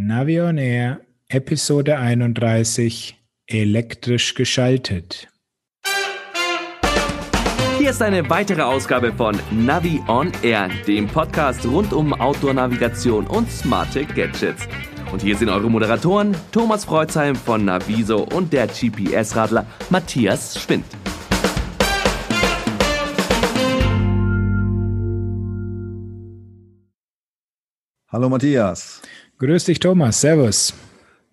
Navion Air, Episode 31, elektrisch geschaltet. Hier ist eine weitere Ausgabe von Navi on Air, dem Podcast rund um Outdoor-Navigation und smarte Gadgets. Und hier sind eure Moderatoren Thomas Freuzheim von Naviso und der GPS-Radler Matthias Schwind. Hallo Matthias. Grüß dich, Thomas. Servus.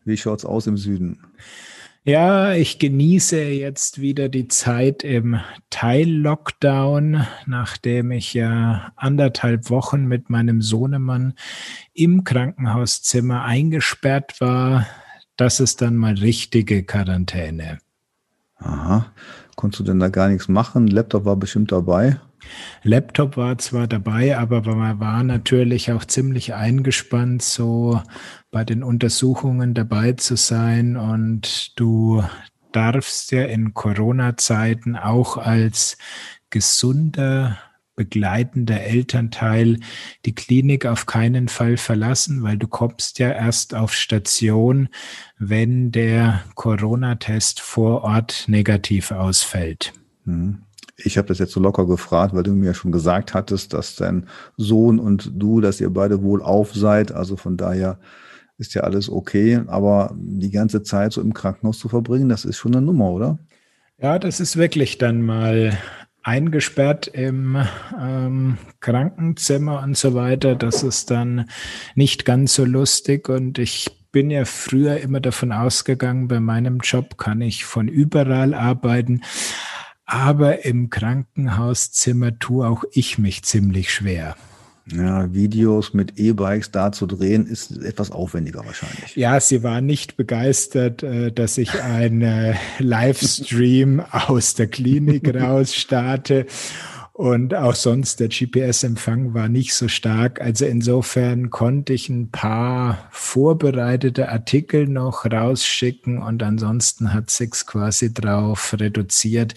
Wie schaut's aus im Süden? Ja, ich genieße jetzt wieder die Zeit im Teil-Lockdown, nachdem ich ja anderthalb Wochen mit meinem Sohnemann im Krankenhauszimmer eingesperrt war. Das ist dann mal richtige Quarantäne. Aha. Konntest du denn da gar nichts machen? Laptop war bestimmt dabei. Laptop war zwar dabei, aber man war natürlich auch ziemlich eingespannt, so bei den Untersuchungen dabei zu sein. Und du darfst ja in Corona-Zeiten auch als gesunder begleitender Elternteil die Klinik auf keinen Fall verlassen, weil du kommst ja erst auf Station, wenn der Corona-Test vor Ort negativ ausfällt. Hm. Ich habe das jetzt so locker gefragt, weil du mir schon gesagt hattest, dass dein Sohn und du, dass ihr beide wohl auf seid. Also von daher ist ja alles okay. Aber die ganze Zeit so im Krankenhaus zu verbringen, das ist schon eine Nummer, oder? Ja, das ist wirklich dann mal eingesperrt im ähm, Krankenzimmer und so weiter. Das ist dann nicht ganz so lustig und ich bin ja früher immer davon ausgegangen, bei meinem Job kann ich von überall arbeiten. Aber im Krankenhauszimmer tue auch ich mich ziemlich schwer. Ja, Videos mit E-Bikes da zu drehen, ist etwas aufwendiger wahrscheinlich. Ja, sie war nicht begeistert, äh, dass ich einen Livestream aus der Klinik raus starte. Und auch sonst, der GPS-Empfang war nicht so stark. Also insofern konnte ich ein paar vorbereitete Artikel noch rausschicken und ansonsten hat sich's quasi drauf reduziert,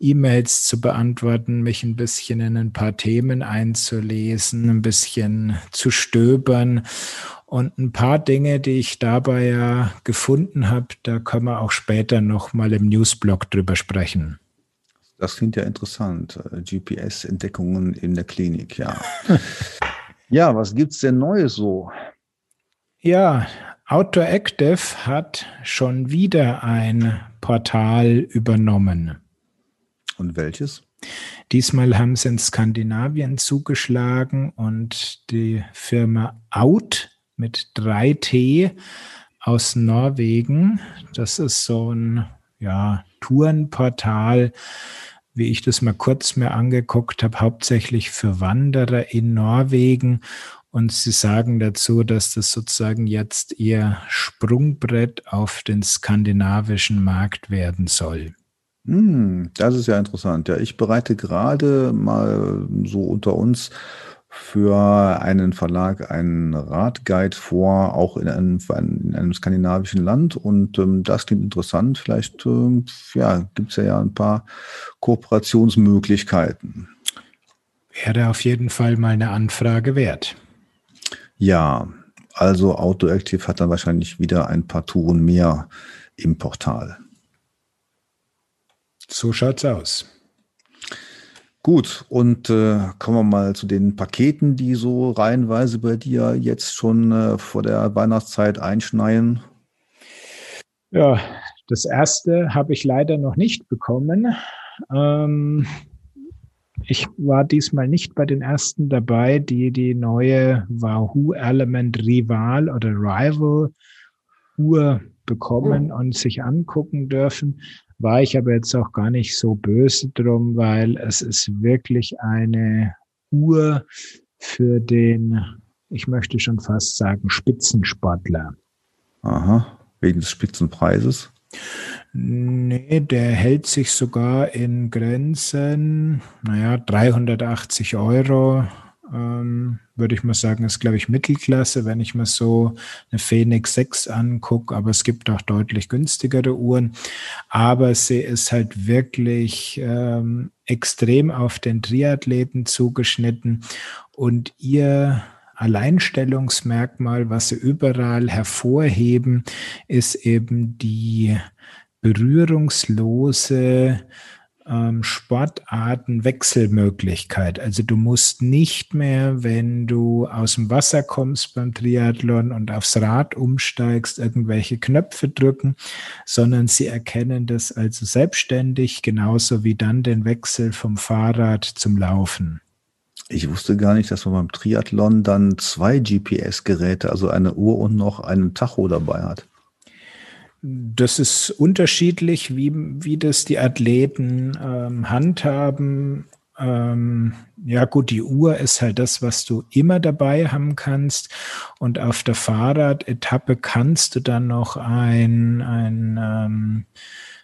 E-Mails zu beantworten, mich ein bisschen in ein paar Themen einzulesen, ein bisschen zu stöbern. Und ein paar Dinge, die ich dabei ja gefunden habe, da können wir auch später noch mal im Newsblog drüber sprechen. Das klingt ja interessant. Äh, GPS-Entdeckungen in der Klinik, ja. ja, was gibt's denn Neues so? Ja, Outdoor Active hat schon wieder ein Portal übernommen. Und welches? Diesmal haben sie in Skandinavien zugeschlagen und die Firma Out mit 3T aus Norwegen. Das ist so ein ja, Tourenportal, wie ich das mal kurz mir angeguckt habe, hauptsächlich für Wanderer in Norwegen. Und sie sagen dazu, dass das sozusagen jetzt ihr Sprungbrett auf den skandinavischen Markt werden soll. Hm, das ist ja interessant. Ja, ich bereite gerade mal so unter uns für einen Verlag einen Radguide vor, auch in einem, in einem skandinavischen Land. Und ähm, das klingt interessant. Vielleicht ähm, ja, gibt es ja, ja ein paar Kooperationsmöglichkeiten. Wäre auf jeden Fall mal eine Anfrage wert. Ja, also Autoactive hat dann wahrscheinlich wieder ein paar Touren mehr im Portal. So schaut's aus. Gut, und äh, kommen wir mal zu den Paketen, die so reihenweise bei dir jetzt schon äh, vor der Weihnachtszeit einschneien. Ja, das erste habe ich leider noch nicht bekommen. Ähm, ich war diesmal nicht bei den ersten dabei, die die neue Wahoo Element Rival oder Rival Uhr bekommen und sich angucken dürfen war ich aber jetzt auch gar nicht so böse drum, weil es ist wirklich eine Uhr für den, ich möchte schon fast sagen, Spitzensportler. Aha, wegen des Spitzenpreises? Nee, der hält sich sogar in Grenzen, naja, 380 Euro ähm, würde ich mal sagen, ist, glaube ich, Mittelklasse, wenn ich mir so eine Phoenix 6 angucke, aber es gibt auch deutlich günstigere Uhren. Aber sie ist halt wirklich ähm, extrem auf den Triathleten zugeschnitten und ihr Alleinstellungsmerkmal, was sie überall hervorheben, ist eben die berührungslose ähm, Sportartenwechselmöglichkeit. Also du musst nicht mehr, wenn du aus dem Wasser kommst beim Triathlon und aufs Rad umsteigst, irgendwelche Knöpfe drücken, sondern sie erkennen das also selbstständig, genauso wie dann den Wechsel vom Fahrrad zum Laufen. Ich wusste gar nicht, dass man beim Triathlon dann zwei GPS-Geräte, also eine Uhr und noch einen Tacho dabei hat. Das ist unterschiedlich, wie, wie das die Athleten ähm, handhaben. Ähm, ja gut, die Uhr ist halt das, was du immer dabei haben kannst. Und auf der Fahrrad-Etappe kannst du dann noch ein, ein ähm,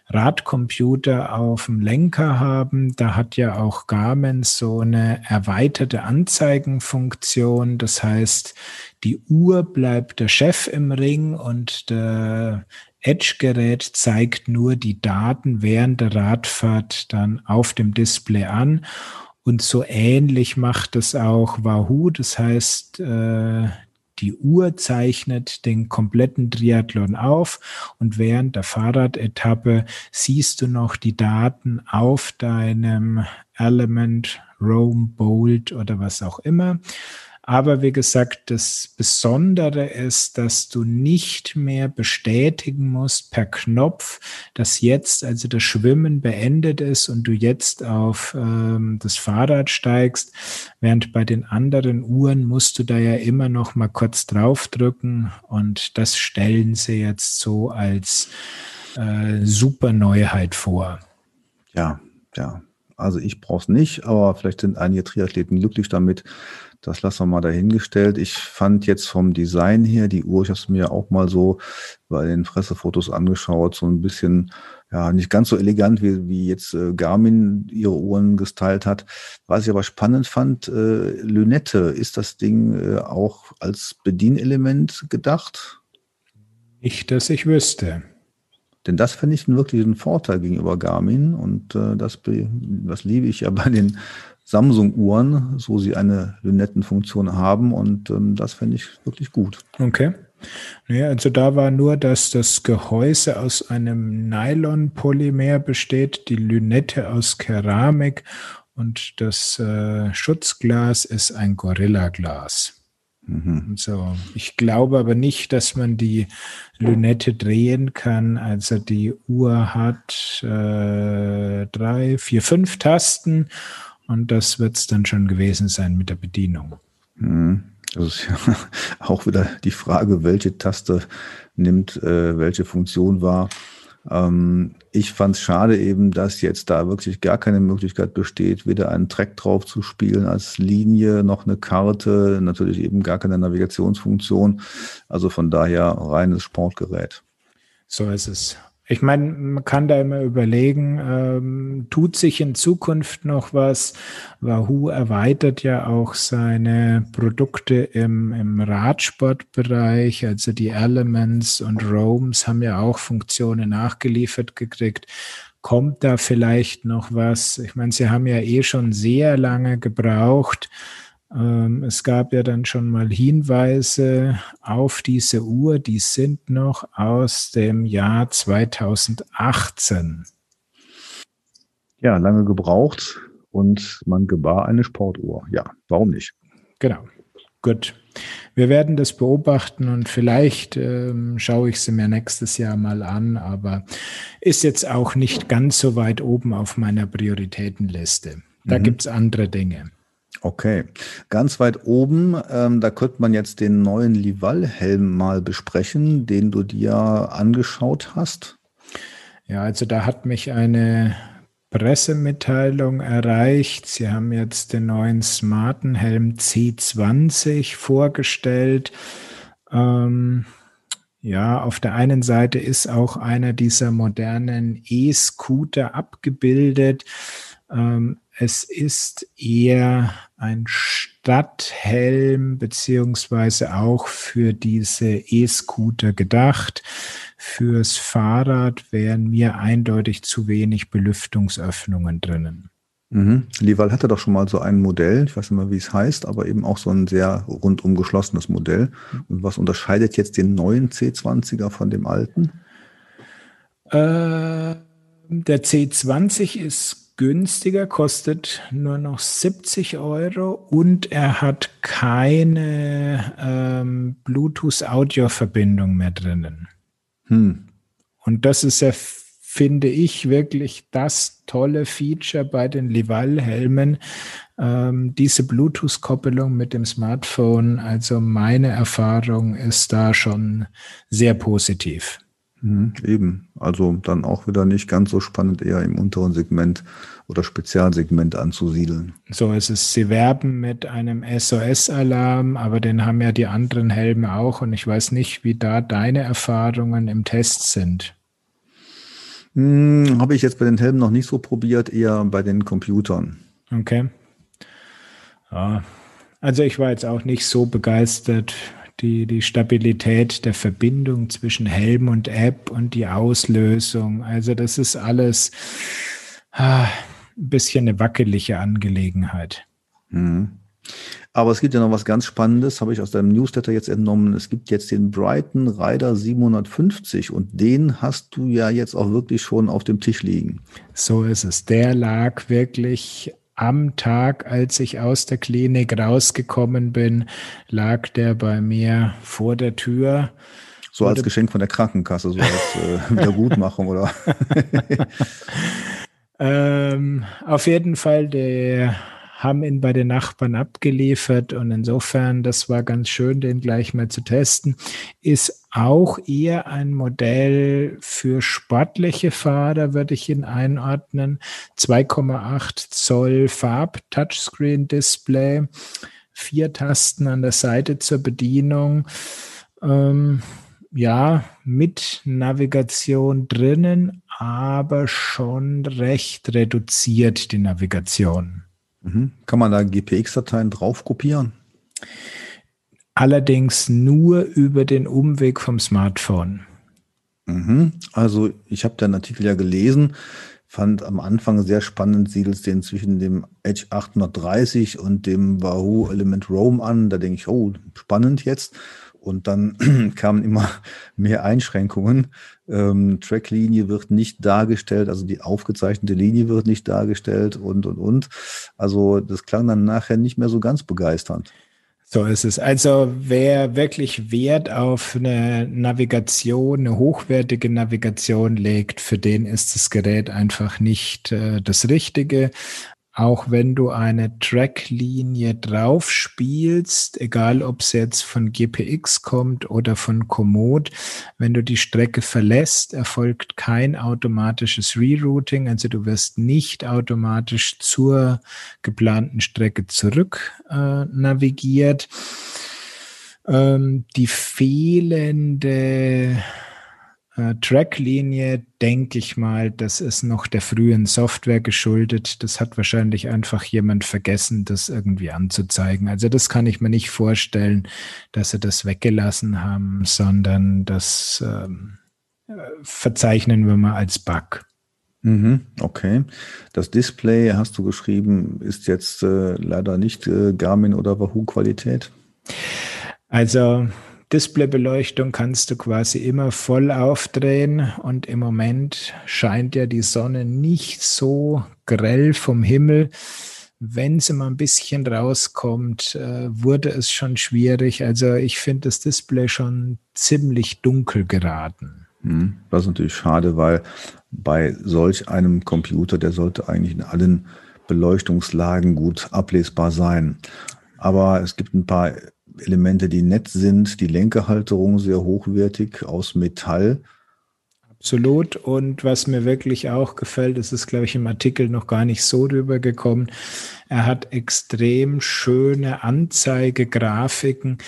Radcomputer auf dem Lenker haben. Da hat ja auch Garmin so eine erweiterte Anzeigenfunktion. Das heißt, die Uhr bleibt der Chef im Ring und der Edge-Gerät zeigt nur die Daten während der Radfahrt dann auf dem Display an. Und so ähnlich macht es auch Wahoo. Das heißt, äh, die Uhr zeichnet den kompletten Triathlon auf und während der Fahrradetappe siehst du noch die Daten auf deinem Element, Roam, Bolt oder was auch immer. Aber wie gesagt, das Besondere ist, dass du nicht mehr bestätigen musst per Knopf, dass jetzt also das Schwimmen beendet ist und du jetzt auf ähm, das Fahrrad steigst, während bei den anderen Uhren musst du da ja immer noch mal kurz draufdrücken und das stellen sie jetzt so als äh, super Neuheit vor. Ja, ja. Also ich brauche es nicht, aber vielleicht sind einige Triathleten glücklich damit, das lassen wir mal dahingestellt. Ich fand jetzt vom Design her die Uhr, ich habe es mir auch mal so bei den Pressefotos angeschaut, so ein bisschen, ja, nicht ganz so elegant, wie, wie jetzt äh, Garmin ihre Uhren gestylt hat. Was ich aber spannend fand, äh, Lünette, ist das Ding äh, auch als Bedienelement gedacht? Nicht, dass ich wüsste. Denn das finde ich wirklich einen Vorteil gegenüber Garmin und äh, das, das liebe ich ja bei den Samsung-Uhren, so sie eine Lünettenfunktion haben und ähm, das fände ich wirklich gut. Okay. Ja, also da war nur, dass das Gehäuse aus einem Nylon-Polymer besteht, die Lünette aus Keramik und das äh, Schutzglas ist ein Gorilla-Glas. Mhm. So, ich glaube aber nicht, dass man die Lünette drehen kann. Also die Uhr hat äh, drei, vier, fünf Tasten und das wird es dann schon gewesen sein mit der Bedienung. Mhm. Das ist ja auch wieder die Frage, welche Taste nimmt äh, welche Funktion wahr. Ähm, ich fand es schade eben, dass jetzt da wirklich gar keine Möglichkeit besteht, weder einen Track drauf zu spielen als Linie, noch eine Karte, natürlich eben gar keine Navigationsfunktion. Also von daher reines Sportgerät. So ist es. Ich meine, man kann da immer überlegen, ähm, tut sich in Zukunft noch was? Wahoo erweitert ja auch seine Produkte im, im Radsportbereich, also die Elements und Roams haben ja auch Funktionen nachgeliefert gekriegt. Kommt da vielleicht noch was? Ich meine, sie haben ja eh schon sehr lange gebraucht, es gab ja dann schon mal Hinweise auf diese Uhr, die sind noch aus dem Jahr 2018. Ja, lange gebraucht und man gebar eine Sportuhr. Ja, warum nicht? Genau. Gut. Wir werden das beobachten und vielleicht ähm, schaue ich sie mir nächstes Jahr mal an, aber ist jetzt auch nicht ganz so weit oben auf meiner Prioritätenliste. Da mhm. gibt es andere Dinge. Okay, ganz weit oben, ähm, da könnte man jetzt den neuen Lival-Helm mal besprechen, den du dir angeschaut hast. Ja, also da hat mich eine Pressemitteilung erreicht. Sie haben jetzt den neuen smarten Helm C20 vorgestellt. Ähm, ja, auf der einen Seite ist auch einer dieser modernen E-Scooter abgebildet. Ähm, es ist eher ein Stadthelm beziehungsweise auch für diese E-Scooter gedacht. Fürs Fahrrad wären mir eindeutig zu wenig Belüftungsöffnungen drinnen. Mhm. Lival hatte doch schon mal so ein Modell, ich weiß nicht mehr, wie es heißt, aber eben auch so ein sehr rundum geschlossenes Modell. Und was unterscheidet jetzt den neuen C20er von dem alten? Äh, der C20 ist günstiger, kostet nur noch 70 Euro und er hat keine ähm, Bluetooth-Audio-Verbindung mehr drinnen. Hm. Und das ist ja finde ich wirklich das tolle Feature bei den Lival-Helmen, ähm, diese Bluetooth-Koppelung mit dem Smartphone. Also meine Erfahrung ist da schon sehr positiv. Mhm, eben, also dann auch wieder nicht ganz so spannend, eher im unteren Segment oder Spezialsegment anzusiedeln. So ist es. Sie werben mit einem SOS-Alarm, aber den haben ja die anderen Helme auch und ich weiß nicht, wie da deine Erfahrungen im Test sind. Hm, Habe ich jetzt bei den Helmen noch nicht so probiert, eher bei den Computern. Okay. Ja. Also ich war jetzt auch nicht so begeistert. Die, die Stabilität der Verbindung zwischen Helm und App und die Auslösung. Also das ist alles ah, ein bisschen eine wackelige Angelegenheit. Mhm. Aber es gibt ja noch was ganz Spannendes, habe ich aus deinem Newsletter jetzt entnommen. Es gibt jetzt den Brighton Rider 750 und den hast du ja jetzt auch wirklich schon auf dem Tisch liegen. So ist es. Der lag wirklich am Tag, als ich aus der Klinik rausgekommen bin, lag der bei mir vor der Tür. So als Geschenk von der Krankenkasse, so als äh, Wiedergutmachung, oder? ähm, auf jeden Fall, der haben ihn bei den Nachbarn abgeliefert und insofern, das war ganz schön, den gleich mal zu testen. Ist auch eher ein Modell für sportliche Fahrer, würde ich ihn einordnen. 2,8 Zoll Farb-Touchscreen-Display, vier Tasten an der Seite zur Bedienung. Ähm, ja, mit Navigation drinnen, aber schon recht reduziert die Navigation. Mhm. Kann man da GPX-Dateien drauf kopieren? Allerdings nur über den Umweg vom Smartphone. Mhm. Also ich habe den Artikel ja gelesen, fand am Anfang sehr spannend, siedelst den zwischen dem Edge 830 und dem Wahoo Element Roam an. Da denke ich, oh, spannend jetzt. Und dann kamen immer mehr Einschränkungen. Ähm, Tracklinie wird nicht dargestellt, also die aufgezeichnete Linie wird nicht dargestellt und, und, und. Also das klang dann nachher nicht mehr so ganz begeisternd. So ist es. Also wer wirklich Wert auf eine Navigation, eine hochwertige Navigation legt, für den ist das Gerät einfach nicht äh, das Richtige auch wenn du eine Tracklinie drauf spielst, egal ob es jetzt von GPX kommt oder von Komoot, wenn du die Strecke verlässt, erfolgt kein automatisches Rerouting, also du wirst nicht automatisch zur geplanten Strecke zurück äh, navigiert. Ähm, die fehlende äh, Tracklinie, denke ich mal, das ist noch der frühen Software geschuldet. Das hat wahrscheinlich einfach jemand vergessen, das irgendwie anzuzeigen. Also das kann ich mir nicht vorstellen, dass sie das weggelassen haben, sondern das ähm, verzeichnen wir mal als Bug. Mhm, okay. Das Display, hast du geschrieben, ist jetzt äh, leider nicht äh, Garmin oder Wahoo Qualität? Also Displaybeleuchtung kannst du quasi immer voll aufdrehen und im Moment scheint ja die Sonne nicht so grell vom Himmel. Wenn sie mal ein bisschen rauskommt, äh, wurde es schon schwierig. Also ich finde das Display schon ziemlich dunkel geraten. Hm, das ist natürlich schade, weil bei solch einem Computer, der sollte eigentlich in allen Beleuchtungslagen gut ablesbar sein. Aber es gibt ein paar Elemente, die nett sind, die Lenkerhalterung sehr hochwertig aus Metall. Absolut. Und was mir wirklich auch gefällt, das ist, glaube ich, im Artikel noch gar nicht so rübergekommen. Er hat extrem schöne Anzeigegrafiken.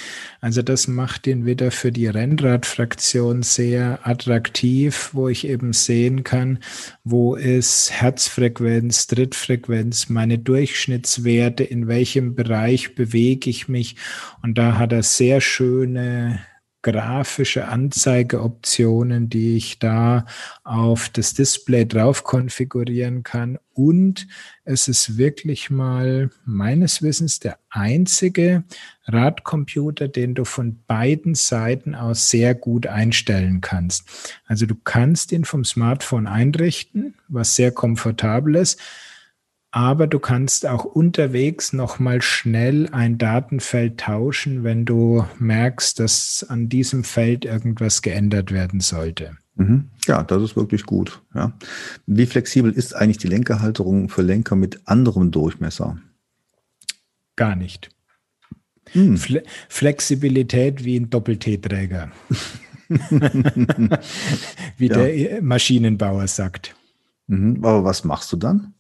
Also das macht ihn wieder für die Rennradfraktion sehr attraktiv, wo ich eben sehen kann, wo ist Herzfrequenz, Trittfrequenz, meine Durchschnittswerte, in welchem Bereich bewege ich mich. Und da hat er sehr schöne grafische Anzeigeoptionen, die ich da auf das Display drauf konfigurieren kann. Und es ist wirklich mal meines Wissens der einzige Radcomputer, den du von beiden Seiten aus sehr gut einstellen kannst. Also du kannst ihn vom Smartphone einrichten, was sehr komfortabel ist aber du kannst auch unterwegs nochmal schnell ein Datenfeld tauschen, wenn du merkst, dass an diesem Feld irgendwas geändert werden sollte. Mhm. Ja, das ist wirklich gut. Ja. Wie flexibel ist eigentlich die Lenkerhalterung für Lenker mit anderem Durchmesser? Gar nicht. Hm. Fle Flexibilität wie ein Doppel-T-Träger. wie ja. der Maschinenbauer sagt. Mhm. Aber was machst du dann?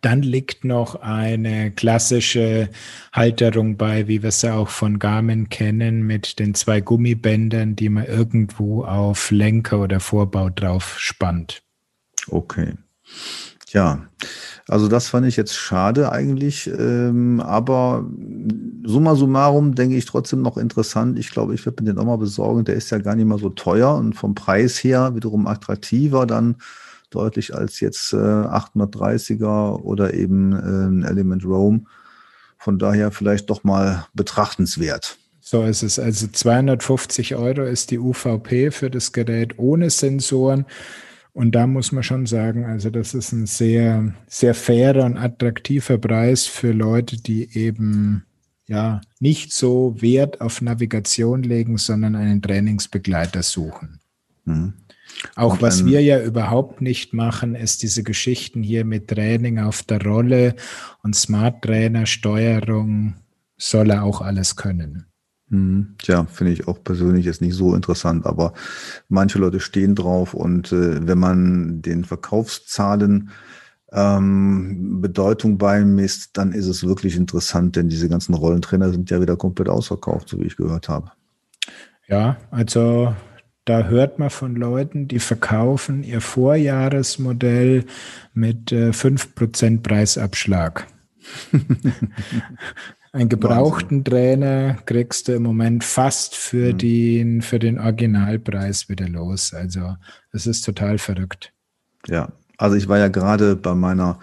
Dann liegt noch eine klassische Halterung bei, wie wir es auch von Garmin kennen, mit den zwei Gummibändern, die man irgendwo auf Lenker oder Vorbau drauf spannt. Okay. Ja, also das fand ich jetzt schade eigentlich, ähm, aber summa summarum denke ich trotzdem noch interessant. Ich glaube, ich werde mir den auch mal besorgen. Der ist ja gar nicht mal so teuer und vom Preis her wiederum attraktiver dann deutlich als jetzt äh, 830er oder eben äh, Element Rome. Von daher vielleicht doch mal betrachtenswert. So ist es. Also 250 Euro ist die UVP für das Gerät ohne Sensoren. Und da muss man schon sagen, also das ist ein sehr, sehr fairer und attraktiver Preis für Leute, die eben ja nicht so Wert auf Navigation legen, sondern einen Trainingsbegleiter suchen. Mhm. Auch was wir ja überhaupt nicht machen, ist diese Geschichten hier mit Training auf der Rolle und Smart Trainer, Steuerung, soll er auch alles können. Hm, tja, finde ich auch persönlich jetzt nicht so interessant, aber manche Leute stehen drauf und äh, wenn man den Verkaufszahlen ähm, Bedeutung beimisst, dann ist es wirklich interessant, denn diese ganzen Rollentrainer sind ja wieder komplett ausverkauft, so wie ich gehört habe. Ja, also da hört man von Leuten, die verkaufen ihr Vorjahresmodell mit äh, 5% Preisabschlag. Einen gebrauchten Wahnsinn. Trainer kriegst du im Moment fast für, mhm. den, für den Originalpreis wieder los. Also es ist total verrückt. Ja, also ich war ja gerade bei meiner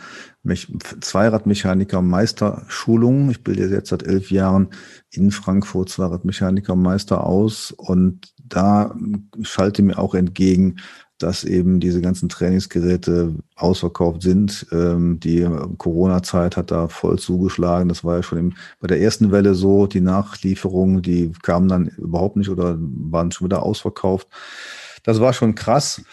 Zweiradmechaniker Meisterschulung. Ich bilde jetzt seit elf Jahren in Frankfurt Zweiradmechaniker Meister aus und da schalte mir auch entgegen, dass eben diese ganzen Trainingsgeräte ausverkauft sind. Ähm, die Corona-Zeit hat da voll zugeschlagen. Das war ja schon im, bei der ersten Welle so. Die Nachlieferungen, die kamen dann überhaupt nicht oder waren schon wieder ausverkauft. Das war schon krass.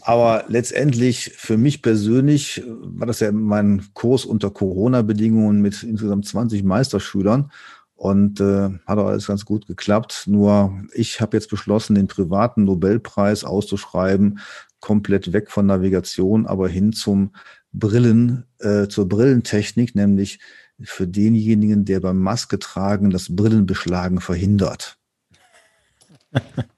Aber letztendlich für mich persönlich war das ja mein Kurs unter Corona-Bedingungen mit insgesamt 20 Meisterschülern und äh, hat auch alles ganz gut geklappt. Nur ich habe jetzt beschlossen, den privaten Nobelpreis auszuschreiben, komplett weg von Navigation, aber hin zum Brillen, äh, zur Brillentechnik, nämlich für denjenigen, der beim Maske tragen das Brillenbeschlagen verhindert.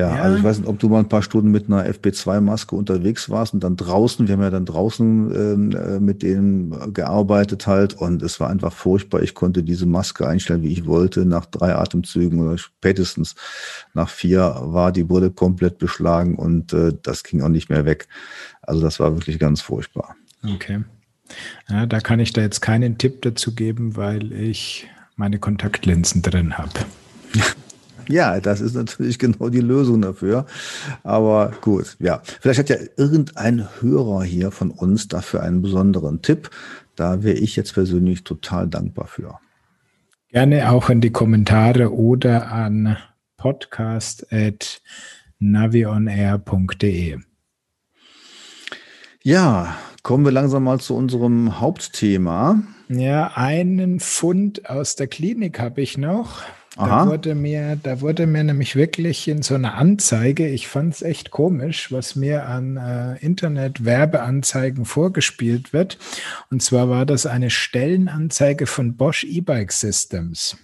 Ja, ja, also ich weiß nicht, ob du mal ein paar Stunden mit einer FP2-Maske unterwegs warst und dann draußen, wir haben ja dann draußen ähm, äh, mit denen gearbeitet halt und es war einfach furchtbar. Ich konnte diese Maske einstellen, wie ich wollte. Nach drei Atemzügen oder spätestens nach vier war die Brille komplett beschlagen und äh, das ging auch nicht mehr weg. Also das war wirklich ganz furchtbar. Okay. Ja, da kann ich da jetzt keinen Tipp dazu geben, weil ich meine Kontaktlinsen drin habe. Ja, das ist natürlich genau die Lösung dafür. Aber gut, ja. Vielleicht hat ja irgendein Hörer hier von uns dafür einen besonderen Tipp. Da wäre ich jetzt persönlich total dankbar für. Gerne auch in die Kommentare oder an podcast.navionair.de. Ja, kommen wir langsam mal zu unserem Hauptthema. Ja, einen Fund aus der Klinik habe ich noch. Da wurde, mir, da wurde mir nämlich wirklich in so einer Anzeige, ich fand es echt komisch, was mir an äh, Internet-Werbeanzeigen vorgespielt wird. Und zwar war das eine Stellenanzeige von Bosch E-Bike Systems.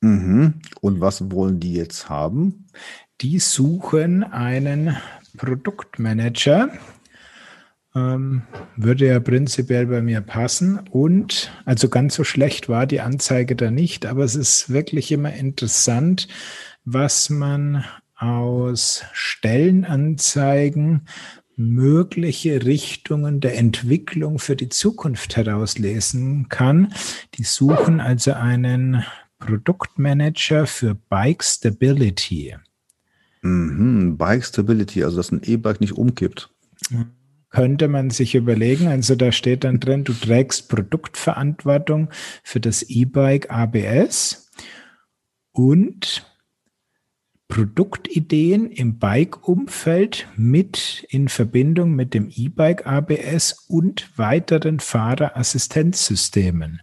Mhm. Und was wollen die jetzt haben? Die suchen einen Produktmanager, ähm, würde ja prinzipiell bei mir passen. Und also ganz so schlecht war die Anzeige da nicht, aber es ist wirklich immer interessant, was man aus Stellenanzeigen mögliche Richtungen der Entwicklung für die Zukunft herauslesen kann. Die suchen also einen Produktmanager für Bike Stability. Mhm, Bike Stability, also dass ein E-Bike nicht umkippt. Könnte man sich überlegen, also da steht dann drin, du trägst Produktverantwortung für das E-Bike ABS und Produktideen im Bike-Umfeld mit in Verbindung mit dem E-Bike ABS und weiteren Fahrerassistenzsystemen.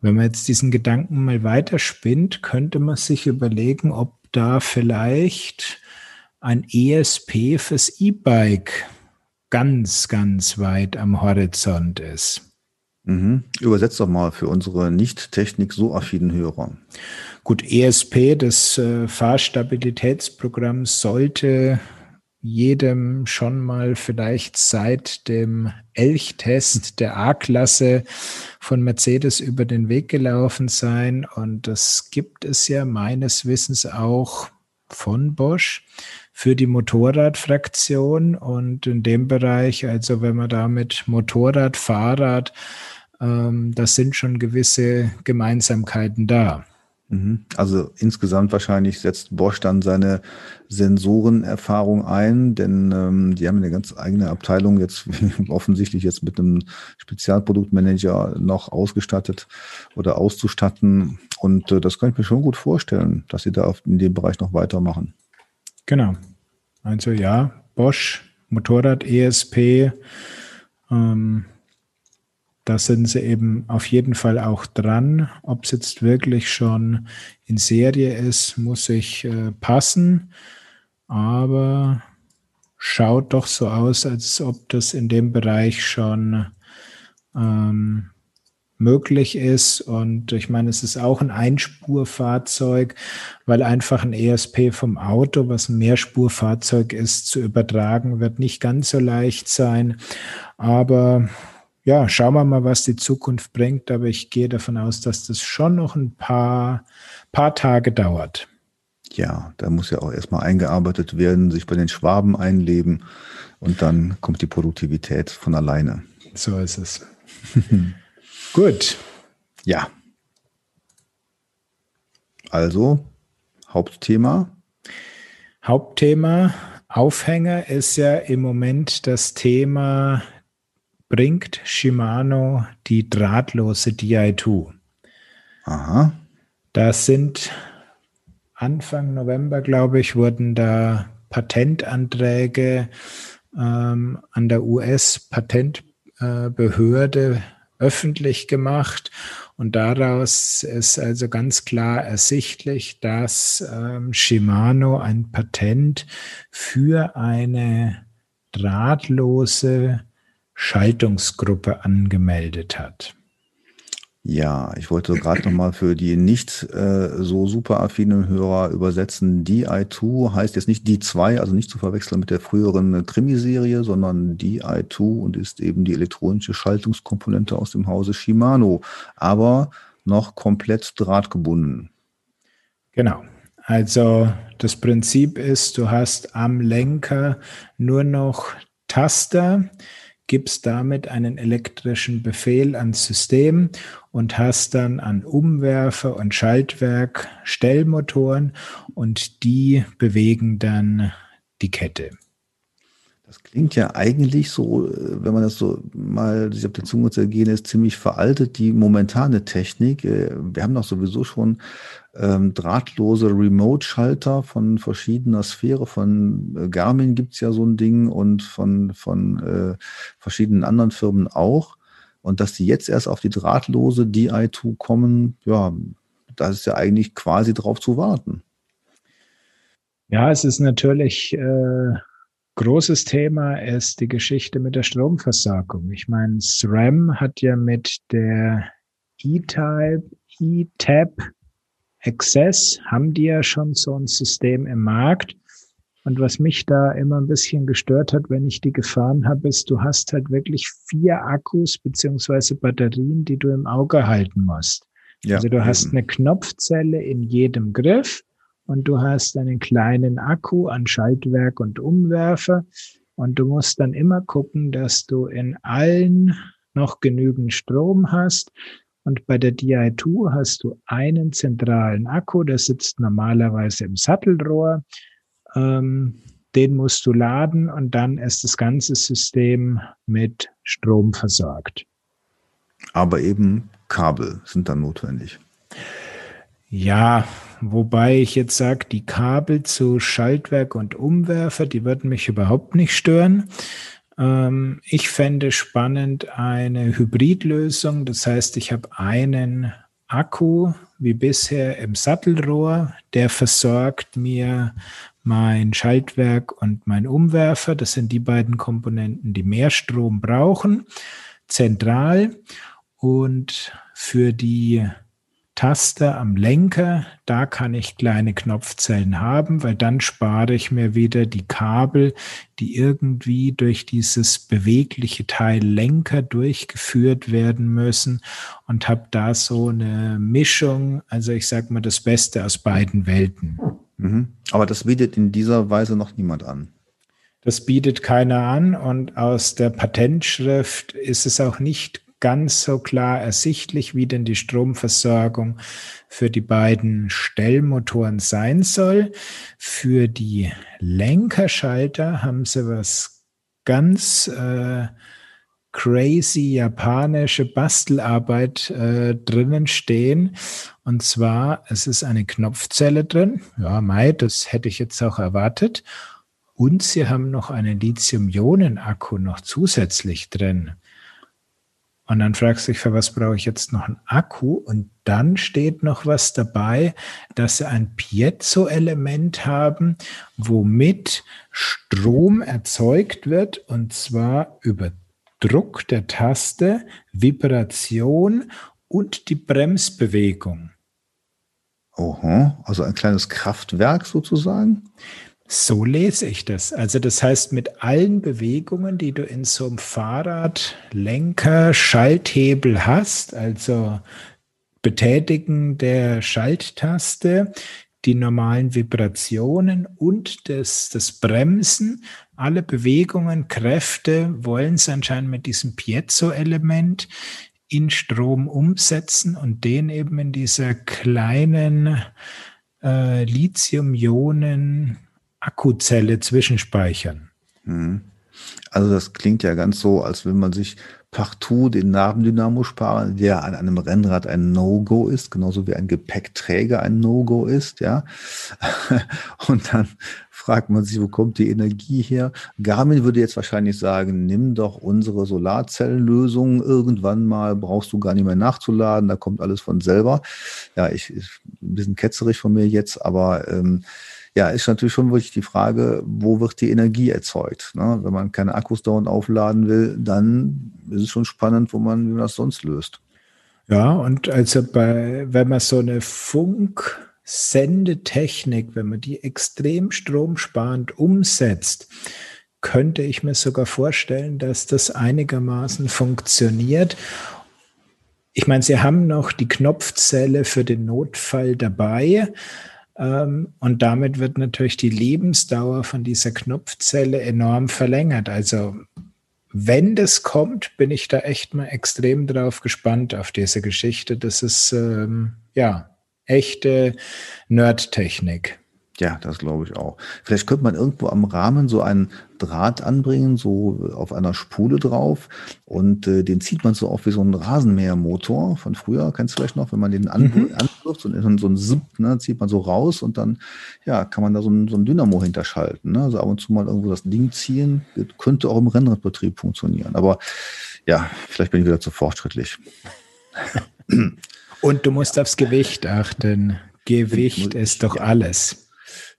Wenn man jetzt diesen Gedanken mal weiterspinnt, könnte man sich überlegen, ob da vielleicht ein ESP fürs E-Bike ganz, ganz weit am Horizont ist. Mhm. Übersetzt doch mal für unsere nicht Technik so affinen Hörer. Gut, ESP, das äh, Fahrstabilitätsprogramm, sollte jedem schon mal vielleicht seit dem Elchtest der A-Klasse von Mercedes über den Weg gelaufen sein. Und das gibt es ja meines Wissens auch von Bosch für die Motorradfraktion. Und in dem Bereich, also wenn man da mit Motorrad, Fahrrad, ähm, das sind schon gewisse Gemeinsamkeiten da. Mhm. Also insgesamt wahrscheinlich setzt Bosch dann seine Sensorenerfahrung ein, denn ähm, die haben eine ganz eigene Abteilung jetzt offensichtlich jetzt mit einem Spezialproduktmanager noch ausgestattet oder auszustatten. Und äh, das kann ich mir schon gut vorstellen, dass sie da in dem Bereich noch weitermachen. Genau. Also ja, Bosch, Motorrad, ESP, ähm, da sind sie eben auf jeden Fall auch dran. Ob es jetzt wirklich schon in Serie ist, muss ich äh, passen. Aber schaut doch so aus, als ob das in dem Bereich schon ähm, möglich ist. Und ich meine, es ist auch ein Einspurfahrzeug, weil einfach ein ESP vom Auto, was ein Mehrspurfahrzeug ist, zu übertragen, wird nicht ganz so leicht sein. Aber ja, schauen wir mal, was die Zukunft bringt. Aber ich gehe davon aus, dass das schon noch ein paar, paar Tage dauert. Ja, da muss ja auch erstmal eingearbeitet werden, sich bei den Schwaben einleben und dann kommt die Produktivität von alleine. So ist es. Gut. Ja. Also, Hauptthema. Hauptthema, Aufhänger ist ja im Moment das Thema bringt Shimano die drahtlose Di2. Aha. Da sind Anfang November, glaube ich, wurden da Patentanträge ähm, an der US-Patentbehörde äh, öffentlich gemacht. Und daraus ist also ganz klar ersichtlich, dass ähm, Shimano ein Patent für eine drahtlose Schaltungsgruppe angemeldet hat. Ja, ich wollte gerade nochmal für die nicht äh, so super affinen Hörer übersetzen. DI2 heißt jetzt nicht D2, also nicht zu verwechseln mit der früheren Krimiserie, sondern DI2 und ist eben die elektronische Schaltungskomponente aus dem Hause Shimano, aber noch komplett drahtgebunden. Genau. Also das Prinzip ist, du hast am Lenker nur noch Taster, gibst damit einen elektrischen Befehl ans System und hast dann an Umwerfer und Schaltwerk Stellmotoren und die bewegen dann die Kette. Das klingt ja eigentlich so, äh, wenn man das so mal sich auf der Zunge zergehen ist, ziemlich veraltet, die momentane Technik. Äh, wir haben doch sowieso schon ähm, drahtlose Remote-Schalter von verschiedener Sphäre. Von äh, Garmin gibt's ja so ein Ding und von, von äh, verschiedenen anderen Firmen auch. Und dass die jetzt erst auf die drahtlose DI2 kommen, ja, das ist ja eigentlich quasi drauf zu warten. Ja, es ist natürlich äh, großes Thema ist die Geschichte mit der Stromversorgung. Ich meine, SRAM hat ja mit der E-Type, E-Tab Access haben die ja schon so ein System im Markt. Und was mich da immer ein bisschen gestört hat, wenn ich die gefahren habe, ist, du hast halt wirklich vier Akkus beziehungsweise Batterien, die du im Auge halten musst. Ja, also du eben. hast eine Knopfzelle in jedem Griff und du hast einen kleinen Akku an Schaltwerk und Umwerfer und du musst dann immer gucken, dass du in allen noch genügend Strom hast. Und bei der Di2 hast du einen zentralen Akku, der sitzt normalerweise im Sattelrohr. Ähm, den musst du laden und dann ist das ganze System mit Strom versorgt. Aber eben Kabel sind dann notwendig. Ja, wobei ich jetzt sage, die Kabel zu Schaltwerk und Umwerfer, die würden mich überhaupt nicht stören. Ähm, ich fände spannend eine Hybridlösung. Das heißt, ich habe einen Akku wie bisher im Sattelrohr, der versorgt mir mein Schaltwerk und mein Umwerfer. Das sind die beiden Komponenten, die mehr Strom brauchen, zentral. Und für die Taste am Lenker, da kann ich kleine Knopfzellen haben, weil dann spare ich mir wieder die Kabel, die irgendwie durch dieses bewegliche Teil Lenker durchgeführt werden müssen und habe da so eine Mischung, also ich sage mal das Beste aus beiden Welten. Mhm. Aber das bietet in dieser Weise noch niemand an. Das bietet keiner an und aus der Patentschrift ist es auch nicht ganz so klar ersichtlich, wie denn die Stromversorgung für die beiden Stellmotoren sein soll. Für die Lenkerschalter haben sie was ganz äh, crazy japanische Bastelarbeit äh, drinnen stehen. Und zwar, es ist eine Knopfzelle drin. Ja, Mai, das hätte ich jetzt auch erwartet. Und sie haben noch einen Lithium-Ionen-Akku noch zusätzlich drin. Und dann fragst du dich, für was brauche ich jetzt noch einen Akku? Und dann steht noch was dabei, dass sie ein Piezo-Element haben, womit Strom erzeugt wird, und zwar über Druck der Taste, Vibration und die Bremsbewegung. Oha, also ein kleines Kraftwerk sozusagen? So lese ich das. Also das heißt, mit allen Bewegungen, die du in so einem Fahrrad, Lenker, Schalthebel hast, also Betätigen der Schalttaste, die normalen Vibrationen und das, das Bremsen, alle Bewegungen, Kräfte wollen es anscheinend mit diesem Piezo-Element in Strom umsetzen und den eben in dieser kleinen äh, Lithium-Ionen Akkuzelle zwischenspeichern. Mhm. Also das klingt ja ganz so, als wenn man sich partout den Nabendynamo sparen, der an einem Rennrad ein No-Go ist, genauso wie ein Gepäckträger ein No-Go ist, ja. Und dann fragt man sich, wo kommt die Energie her? Garmin würde jetzt wahrscheinlich sagen, nimm doch unsere Solarzellenlösung irgendwann mal, brauchst du gar nicht mehr nachzuladen, da kommt alles von selber. Ja, ich, ich ein bisschen ketzerig von mir jetzt, aber ähm, ja, ist natürlich schon wirklich die Frage, wo wird die Energie erzeugt? Ne? Wenn man keine Akkus dauernd aufladen will, dann ist es schon spannend, wo man, wie man das sonst löst. Ja, und also bei, wenn man so eine Funksendetechnik, wenn man die extrem stromsparend umsetzt, könnte ich mir sogar vorstellen, dass das einigermaßen funktioniert. Ich meine, Sie haben noch die Knopfzelle für den Notfall dabei. Ähm, und damit wird natürlich die Lebensdauer von dieser Knopfzelle enorm verlängert. Also wenn das kommt, bin ich da echt mal extrem drauf gespannt auf diese Geschichte. Das ist ähm, ja echte Nerdtechnik. Ja, das glaube ich auch. Vielleicht könnte man irgendwo am Rahmen so einen Draht anbringen, so auf einer Spule drauf. Und äh, den zieht man so auf wie so ein Rasenmähermotor von früher. Kennst du vielleicht noch, wenn man den mhm. anwirft, so, so ein Zip, ne, zieht man so raus und dann ja, kann man da so ein, so ein Dynamo hinterschalten. Ne? Also ab und zu mal irgendwo das Ding ziehen. Könnte auch im Rennradbetrieb funktionieren. Aber ja, vielleicht bin ich wieder zu fortschrittlich. Und du musst ja. aufs Gewicht achten. Gewicht ist doch alles.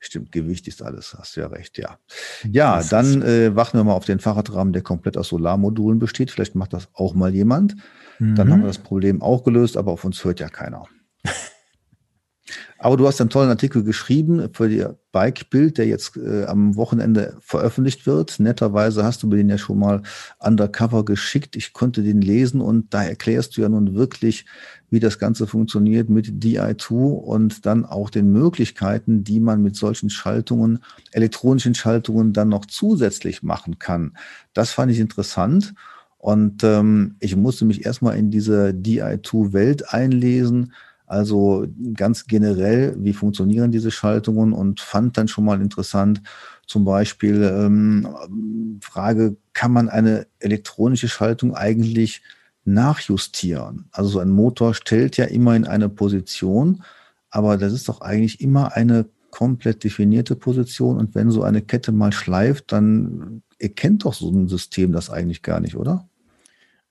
Stimmt, Gewicht ist alles, hast du ja recht, ja. Ja, dann äh, warten wir mal auf den Fahrradrahmen, der komplett aus Solarmodulen besteht. Vielleicht macht das auch mal jemand. Mhm. Dann haben wir mhm. das Problem auch gelöst, aber auf uns hört ja keiner. Aber du hast einen tollen Artikel geschrieben für die Bike-Bild, der jetzt äh, am Wochenende veröffentlicht wird. Netterweise hast du mir den ja schon mal undercover geschickt. Ich konnte den lesen und da erklärst du ja nun wirklich, wie das Ganze funktioniert mit DI2 und dann auch den Möglichkeiten, die man mit solchen Schaltungen, elektronischen Schaltungen dann noch zusätzlich machen kann. Das fand ich interessant. Und ähm, ich musste mich erstmal in diese DI2-Welt einlesen also ganz generell, wie funktionieren diese Schaltungen und fand dann schon mal interessant, zum Beispiel ähm, Frage, kann man eine elektronische Schaltung eigentlich nachjustieren? Also so ein Motor stellt ja immer in eine Position, aber das ist doch eigentlich immer eine komplett definierte Position und wenn so eine Kette mal schleift, dann erkennt doch so ein System das eigentlich gar nicht, oder?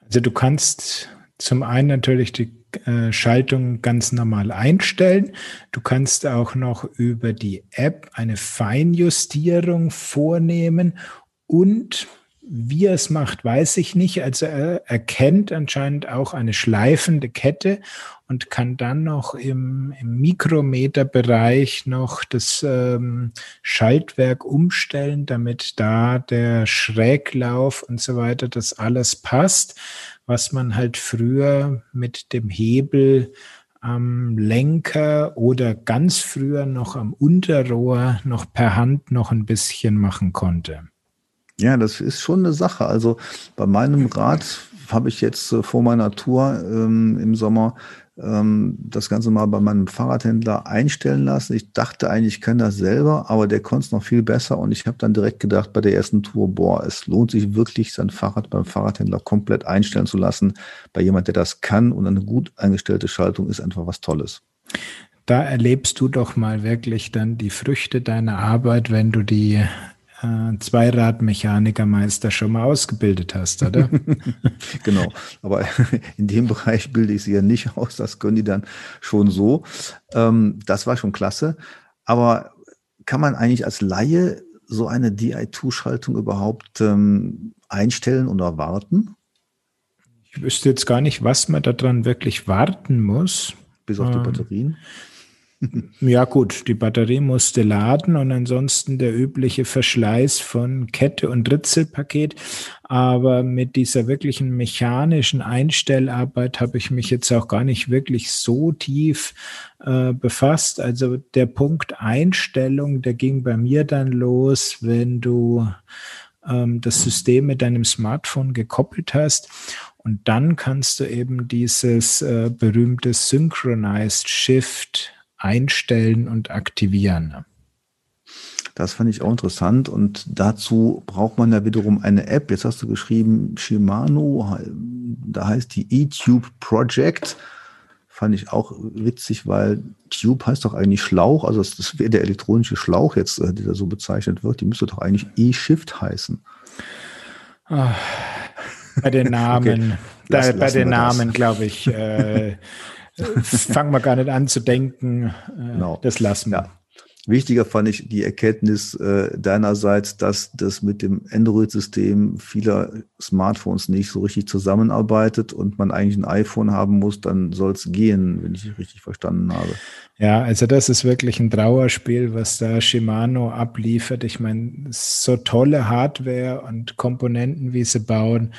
Also du kannst zum einen natürlich die äh, Schaltung ganz normal einstellen. Du kannst auch noch über die App eine Feinjustierung vornehmen und wie er es macht, weiß ich nicht. Also er erkennt anscheinend auch eine schleifende Kette und kann dann noch im, im Mikrometerbereich noch das ähm, Schaltwerk umstellen, damit da der Schräglauf und so weiter, das alles passt was man halt früher mit dem Hebel am Lenker oder ganz früher noch am Unterrohr noch per Hand noch ein bisschen machen konnte. Ja, das ist schon eine Sache. Also bei meinem Rad habe ich jetzt äh, vor meiner Tour ähm, im Sommer ähm, das Ganze mal bei meinem Fahrradhändler einstellen lassen. Ich dachte eigentlich, ich kann das selber, aber der konnte es noch viel besser und ich habe dann direkt gedacht bei der ersten Tour, boah, es lohnt sich wirklich, sein Fahrrad beim Fahrradhändler komplett einstellen zu lassen. Bei jemand, der das kann und eine gut eingestellte Schaltung ist einfach was Tolles. Da erlebst du doch mal wirklich dann die Früchte deiner Arbeit, wenn du die äh, Zweiradmechanikermeister schon mal ausgebildet hast, oder? genau, aber in dem Bereich bilde ich sie ja nicht aus, das können die dann schon so. Ähm, das war schon klasse. Aber kann man eigentlich als Laie so eine DI2-Schaltung überhaupt ähm, einstellen oder warten? Ich wüsste jetzt gar nicht, was man daran wirklich warten muss. Bis auf die ähm, Batterien? Ja gut, die Batterie musste laden und ansonsten der übliche Verschleiß von Kette und Ritzelpaket. Aber mit dieser wirklichen mechanischen Einstellarbeit habe ich mich jetzt auch gar nicht wirklich so tief äh, befasst. Also der Punkt Einstellung, der ging bei mir dann los, wenn du ähm, das System mit deinem Smartphone gekoppelt hast. Und dann kannst du eben dieses äh, berühmte Synchronized Shift einstellen und aktivieren. Das fand ich auch interessant und dazu braucht man ja wiederum eine App. Jetzt hast du geschrieben Shimano, da heißt die eTube Project. Fand ich auch witzig, weil Tube heißt doch eigentlich Schlauch, also das wäre der elektronische Schlauch jetzt, äh, der so bezeichnet wird. Die müsste doch eigentlich E-Shift heißen. Ach, bei den Namen, okay, da, bei den Namen, glaube ich, äh, fangen wir gar nicht an zu denken. Äh, genau. Das lassen wir. Ja. Wichtiger fand ich die Erkenntnis äh, deinerseits, dass das mit dem Android-System vieler Smartphones nicht so richtig zusammenarbeitet und man eigentlich ein iPhone haben muss, dann soll es gehen, wenn ich richtig verstanden habe. Ja, also das ist wirklich ein Trauerspiel, was da Shimano abliefert. Ich meine, so tolle Hardware und Komponenten, wie sie bauen.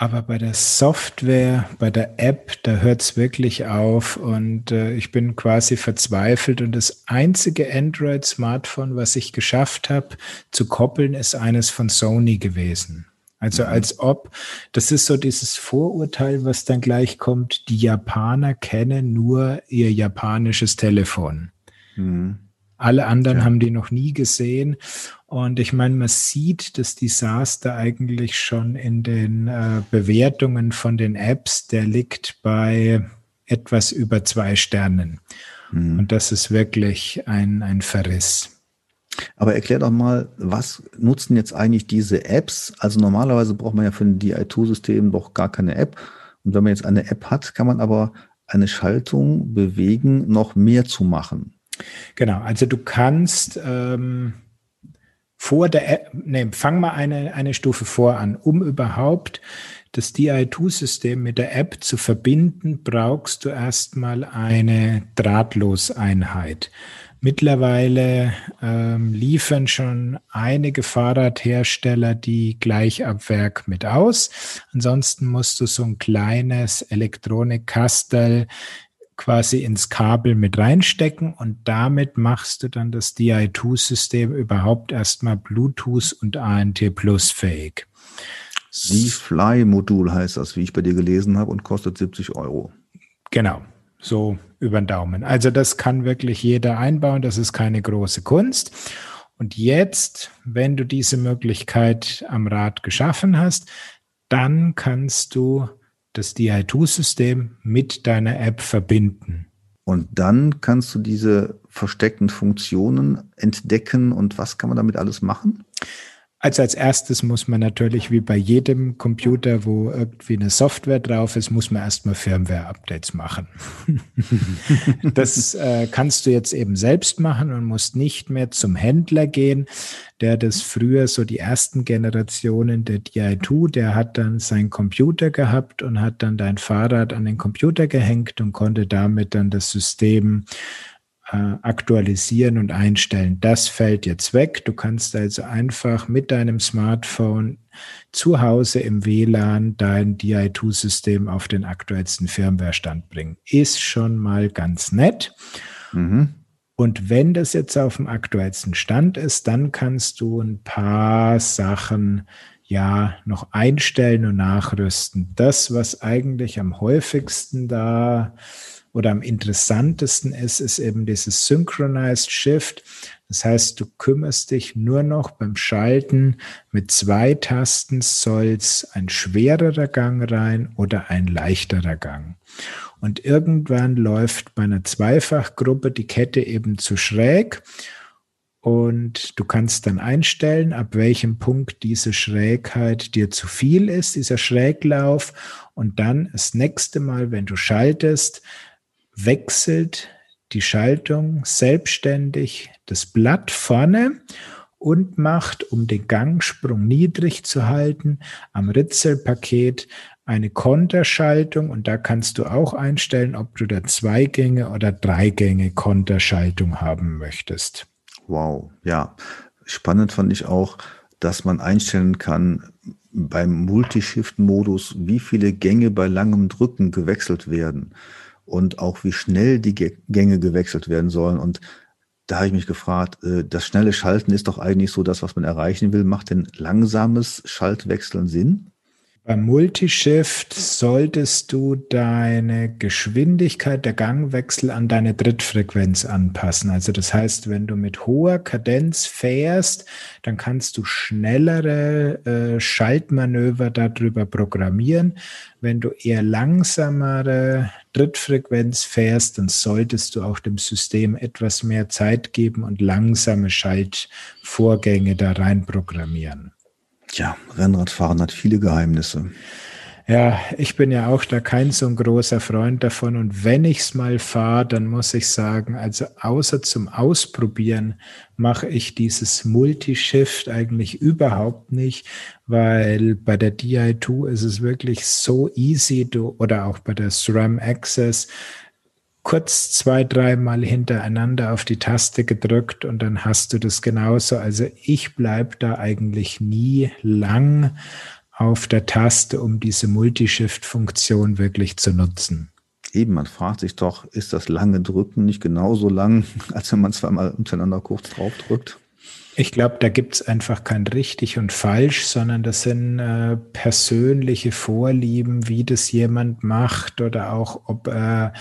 Aber bei der Software, bei der App, da hört es wirklich auf und äh, ich bin quasi verzweifelt. Und das einzige Android-Smartphone, was ich geschafft habe zu koppeln, ist eines von Sony gewesen. Also mhm. als ob, das ist so dieses Vorurteil, was dann gleich kommt, die Japaner kennen nur ihr japanisches Telefon. Mhm. Alle anderen ja. haben die noch nie gesehen. Und ich meine, man sieht das Desaster eigentlich schon in den äh, Bewertungen von den Apps. Der liegt bei etwas über zwei Sternen. Mhm. Und das ist wirklich ein, ein Verriss. Aber erklär doch mal, was nutzen jetzt eigentlich diese Apps? Also normalerweise braucht man ja für ein DI2-System doch gar keine App. Und wenn man jetzt eine App hat, kann man aber eine Schaltung bewegen, noch mehr zu machen. Genau, also du kannst ähm, vor der App, nee, fang mal eine, eine Stufe vor an, um überhaupt das DI2-System mit der App zu verbinden, brauchst du erstmal eine Drahtloseinheit. Mittlerweile ähm, liefern schon einige Fahrradhersteller die Gleichabwerk mit aus. Ansonsten musst du so ein kleines Elektronikkastel quasi ins Kabel mit reinstecken und damit machst du dann das DI2-System überhaupt erstmal Bluetooth und ANT Plus fähig. Z-Fly-Modul heißt das, wie ich bei dir gelesen habe, und kostet 70 Euro. Genau, so über den Daumen. Also das kann wirklich jeder einbauen, das ist keine große Kunst. Und jetzt, wenn du diese Möglichkeit am Rad geschaffen hast, dann kannst du das DI2-System mit deiner App verbinden. Und dann kannst du diese versteckten Funktionen entdecken und was kann man damit alles machen? Also als erstes muss man natürlich wie bei jedem Computer, wo irgendwie eine Software drauf ist, muss man erstmal Firmware-Updates machen. das äh, kannst du jetzt eben selbst machen und musst nicht mehr zum Händler gehen, der das früher so die ersten Generationen der DI2, der hat dann seinen Computer gehabt und hat dann dein Fahrrad an den Computer gehängt und konnte damit dann das System aktualisieren und einstellen. Das fällt jetzt weg. Du kannst also einfach mit deinem Smartphone zu Hause im WLAN dein DI2-System auf den aktuellsten Firmware-Stand bringen. Ist schon mal ganz nett. Mhm. Und wenn das jetzt auf dem aktuellsten Stand ist, dann kannst du ein paar Sachen ja noch einstellen und nachrüsten. Das, was eigentlich am häufigsten da oder am interessantesten ist, ist eben dieses Synchronized Shift. Das heißt, du kümmerst dich nur noch beim Schalten mit zwei Tasten, soll es ein schwererer Gang rein oder ein leichterer Gang. Und irgendwann läuft bei einer Zweifachgruppe die Kette eben zu schräg. Und du kannst dann einstellen, ab welchem Punkt diese Schrägheit dir zu viel ist, dieser Schräglauf. Und dann das nächste Mal, wenn du schaltest, wechselt die Schaltung selbstständig das Blatt vorne und macht, um den Gangsprung niedrig zu halten, am Ritzelpaket eine Konterschaltung und da kannst du auch einstellen, ob du da zwei Gänge oder drei Gänge Konterschaltung haben möchtest. Wow, ja. Spannend fand ich auch, dass man einstellen kann beim Multishift-Modus, wie viele Gänge bei langem Drücken gewechselt werden und auch wie schnell die Gänge gewechselt werden sollen. Und da habe ich mich gefragt, äh, das schnelle Schalten ist doch eigentlich so das, was man erreichen will. Macht denn langsames Schaltwechseln Sinn? Beim Multishift solltest du deine Geschwindigkeit der Gangwechsel an deine Drittfrequenz anpassen. Also das heißt, wenn du mit hoher Kadenz fährst, dann kannst du schnellere äh, Schaltmanöver darüber programmieren. Wenn du eher langsamere Drittfrequenz fährst, dann solltest du auch dem System etwas mehr Zeit geben und langsame Schaltvorgänge da rein programmieren. Tja, Rennradfahren hat viele Geheimnisse. Ja, ich bin ja auch da kein so ein großer Freund davon. Und wenn ich's mal fahre, dann muss ich sagen, also außer zum Ausprobieren mache ich dieses Multishift eigentlich überhaupt nicht, weil bei der DI2 ist es wirklich so easy, du, oder auch bei der SRAM Access, kurz zwei, dreimal hintereinander auf die Taste gedrückt und dann hast du das genauso. Also ich bleibe da eigentlich nie lang auf der Taste, um diese Multishift-Funktion wirklich zu nutzen. Eben, man fragt sich doch, ist das lange Drücken nicht genauso lang, als wenn man zweimal untereinander kurz drauf drückt? Ich glaube, da gibt es einfach kein richtig und falsch, sondern das sind äh, persönliche Vorlieben, wie das jemand macht oder auch, ob er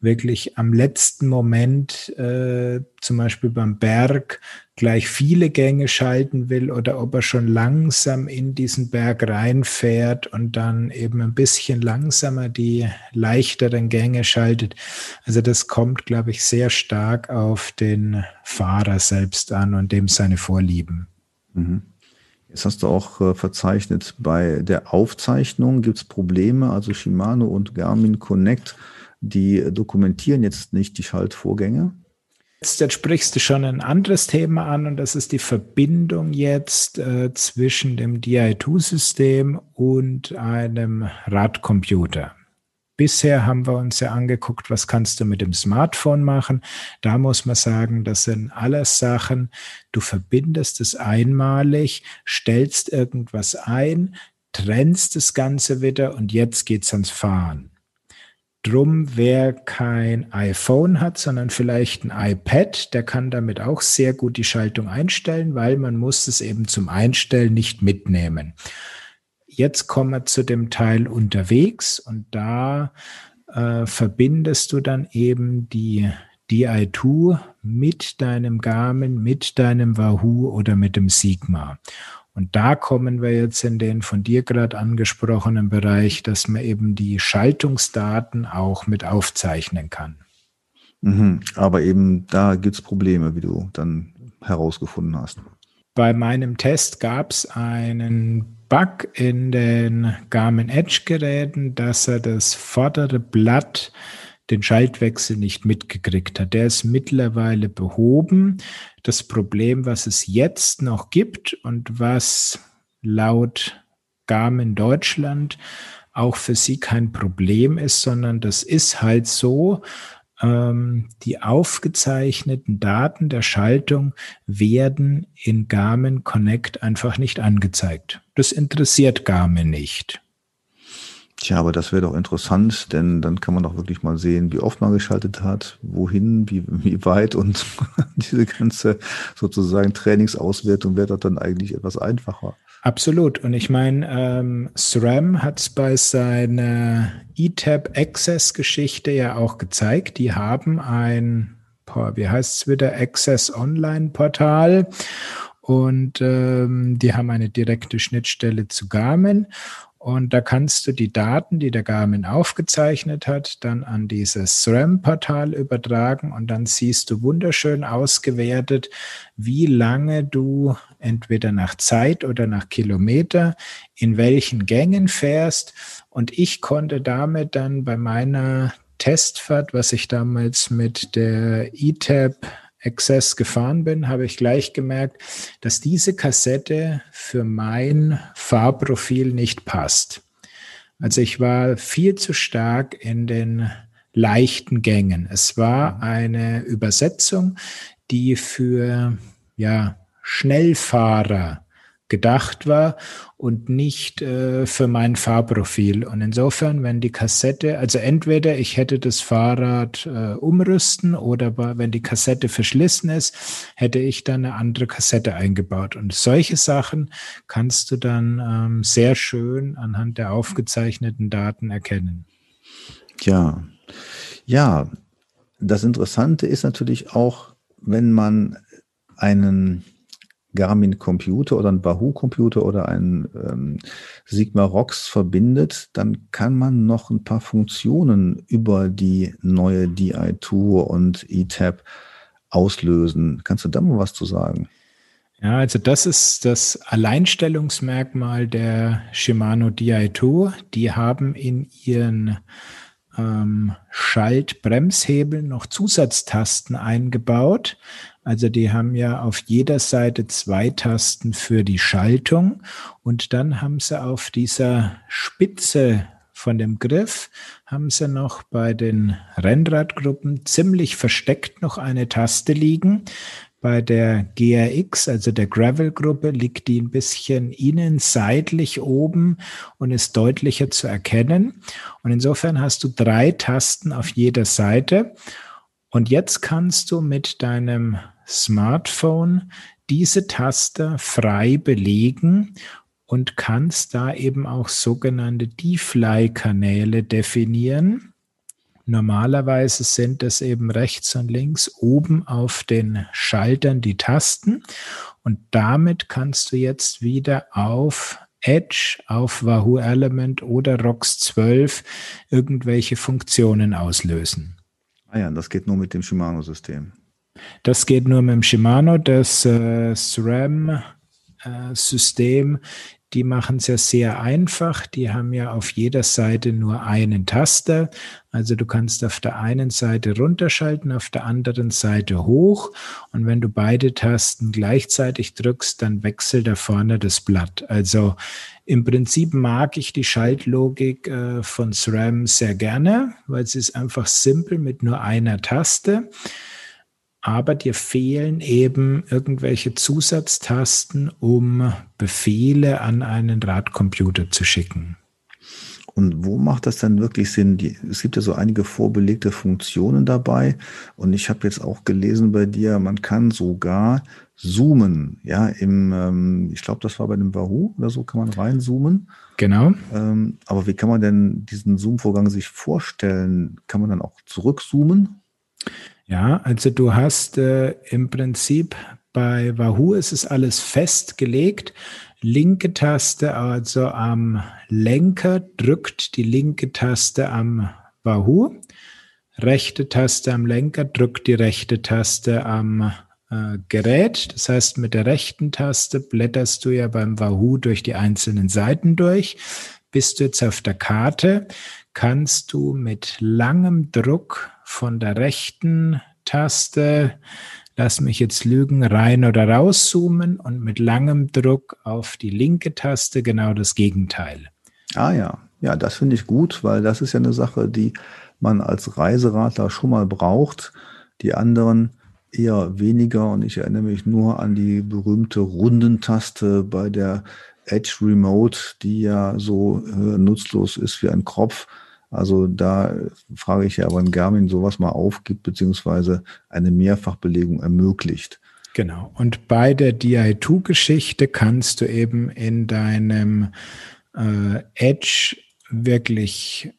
wirklich am letzten Moment, äh, zum Beispiel beim Berg, gleich viele Gänge schalten will oder ob er schon langsam in diesen Berg reinfährt und dann eben ein bisschen langsamer die leichteren Gänge schaltet. Also das kommt, glaube ich, sehr stark auf den Fahrer selbst an und dem seine Vorlieben. Mhm. Jetzt hast du auch äh, verzeichnet, bei der Aufzeichnung gibt es Probleme, also Shimano und Garmin Connect die dokumentieren jetzt nicht die Schaltvorgänge. Jetzt sprichst du schon ein anderes Thema an und das ist die Verbindung jetzt äh, zwischen dem DI2-System und einem Radcomputer. Bisher haben wir uns ja angeguckt, was kannst du mit dem Smartphone machen. Da muss man sagen, das sind alles Sachen, du verbindest es einmalig, stellst irgendwas ein, trennst das Ganze wieder und jetzt geht's ans Fahren. Drum, wer kein iPhone hat, sondern vielleicht ein iPad, der kann damit auch sehr gut die Schaltung einstellen, weil man muss es eben zum Einstellen nicht mitnehmen. Jetzt kommen wir zu dem Teil unterwegs und da äh, verbindest du dann eben die DI2 mit deinem Garmin, mit deinem Wahoo oder mit dem Sigma. Und da kommen wir jetzt in den von dir gerade angesprochenen Bereich, dass man eben die Schaltungsdaten auch mit aufzeichnen kann. Mhm, aber eben da gibt es Probleme, wie du dann herausgefunden hast. Bei meinem Test gab es einen Bug in den Garmin Edge Geräten, dass er das vordere Blatt den Schaltwechsel nicht mitgekriegt hat. Der ist mittlerweile behoben. Das Problem, was es jetzt noch gibt und was laut Garmin Deutschland auch für sie kein Problem ist, sondern das ist halt so, ähm, die aufgezeichneten Daten der Schaltung werden in Garmin Connect einfach nicht angezeigt. Das interessiert Garmin nicht. Tja, aber das wäre doch interessant, denn dann kann man doch wirklich mal sehen, wie oft man geschaltet hat, wohin, wie, wie weit und diese ganze sozusagen Trainingsauswertung wäre doch dann eigentlich etwas einfacher. Absolut. Und ich meine, ähm, SRAM hat es bei seiner ETAP Access Geschichte ja auch gezeigt. Die haben ein, wie heißt es wieder, Access Online Portal und ähm, die haben eine direkte Schnittstelle zu Garmin. Und da kannst du die Daten, die der Garmin aufgezeichnet hat, dann an dieses SRAM-Portal übertragen und dann siehst du wunderschön ausgewertet, wie lange du entweder nach Zeit oder nach Kilometer in welchen Gängen fährst. Und ich konnte damit dann bei meiner Testfahrt, was ich damals mit der ETAP Access gefahren bin, habe ich gleich gemerkt, dass diese Kassette für mein Fahrprofil nicht passt. Also ich war viel zu stark in den leichten Gängen. Es war eine Übersetzung, die für ja, Schnellfahrer gedacht war und nicht äh, für mein Fahrprofil. Und insofern, wenn die Kassette, also entweder ich hätte das Fahrrad äh, umrüsten oder wenn die Kassette verschlissen ist, hätte ich dann eine andere Kassette eingebaut. Und solche Sachen kannst du dann ähm, sehr schön anhand der aufgezeichneten Daten erkennen. Ja, ja. Das Interessante ist natürlich auch, wenn man einen Garmin-Computer oder ein Wahoo-Computer oder ein ähm, Sigma Rox verbindet, dann kann man noch ein paar Funktionen über die neue DI2 und ETAP auslösen. Kannst du da mal was zu sagen? Ja, also das ist das Alleinstellungsmerkmal der Shimano Di2. Die haben in ihren ähm, Schaltbremshebeln noch Zusatztasten eingebaut. Also die haben ja auf jeder Seite zwei Tasten für die Schaltung und dann haben sie auf dieser Spitze von dem Griff haben sie noch bei den Rennradgruppen ziemlich versteckt noch eine Taste liegen. Bei der GRX, also der Gravel-Gruppe, liegt die ein bisschen innen seitlich oben und ist deutlicher zu erkennen. Und insofern hast du drei Tasten auf jeder Seite. Und jetzt kannst du mit deinem Smartphone diese Taste frei belegen und kannst da eben auch sogenannte DeFly-Kanäle definieren. Normalerweise sind es eben rechts und links oben auf den Schaltern die Tasten und damit kannst du jetzt wieder auf Edge, auf Wahoo Element oder ROX 12 irgendwelche Funktionen auslösen. Ah ja, das geht nur mit dem Shimano-System. Das geht nur mit dem Shimano. Das äh, SRAM-System die machen es ja sehr einfach. Die haben ja auf jeder Seite nur einen Taster. Also du kannst auf der einen Seite runterschalten, auf der anderen Seite hoch. Und wenn du beide Tasten gleichzeitig drückst, dann wechselt da vorne das Blatt. Also im Prinzip mag ich die Schaltlogik äh, von SRAM sehr gerne, weil sie ist einfach simpel mit nur einer Taste aber dir fehlen eben irgendwelche Zusatztasten, um Befehle an einen Radcomputer zu schicken. Und wo macht das dann wirklich Sinn? Die, es gibt ja so einige vorbelegte Funktionen dabei. Und ich habe jetzt auch gelesen bei dir, man kann sogar zoomen. Ja, im, ähm, ich glaube, das war bei dem Wahoo oder so, kann man reinzoomen. Genau. Ähm, aber wie kann man denn diesen Zoom-Vorgang sich vorstellen? Kann man dann auch zurückzoomen? Ja, also du hast äh, im Prinzip bei Wahoo ist es alles festgelegt. Linke Taste also am Lenker drückt die linke Taste am Wahoo. Rechte Taste am Lenker drückt die rechte Taste am äh, Gerät. Das heißt, mit der rechten Taste blätterst du ja beim Wahoo durch die einzelnen Seiten durch. Bist du jetzt auf der Karte, kannst du mit langem Druck von der rechten Taste, lass mich jetzt lügen, rein oder rauszoomen und mit langem Druck auf die linke Taste genau das Gegenteil. Ah ja, ja, das finde ich gut, weil das ist ja eine Sache, die man als Reiseradler schon mal braucht. Die anderen eher weniger und ich erinnere mich nur an die berühmte Rundentaste bei der Edge Remote, die ja so äh, nutzlos ist wie ein Kropf. Also da frage ich ja, wann Garmin sowas mal aufgibt, beziehungsweise eine Mehrfachbelegung ermöglicht. Genau. Und bei der DI2-Geschichte kannst du eben in deinem äh, Edge wirklich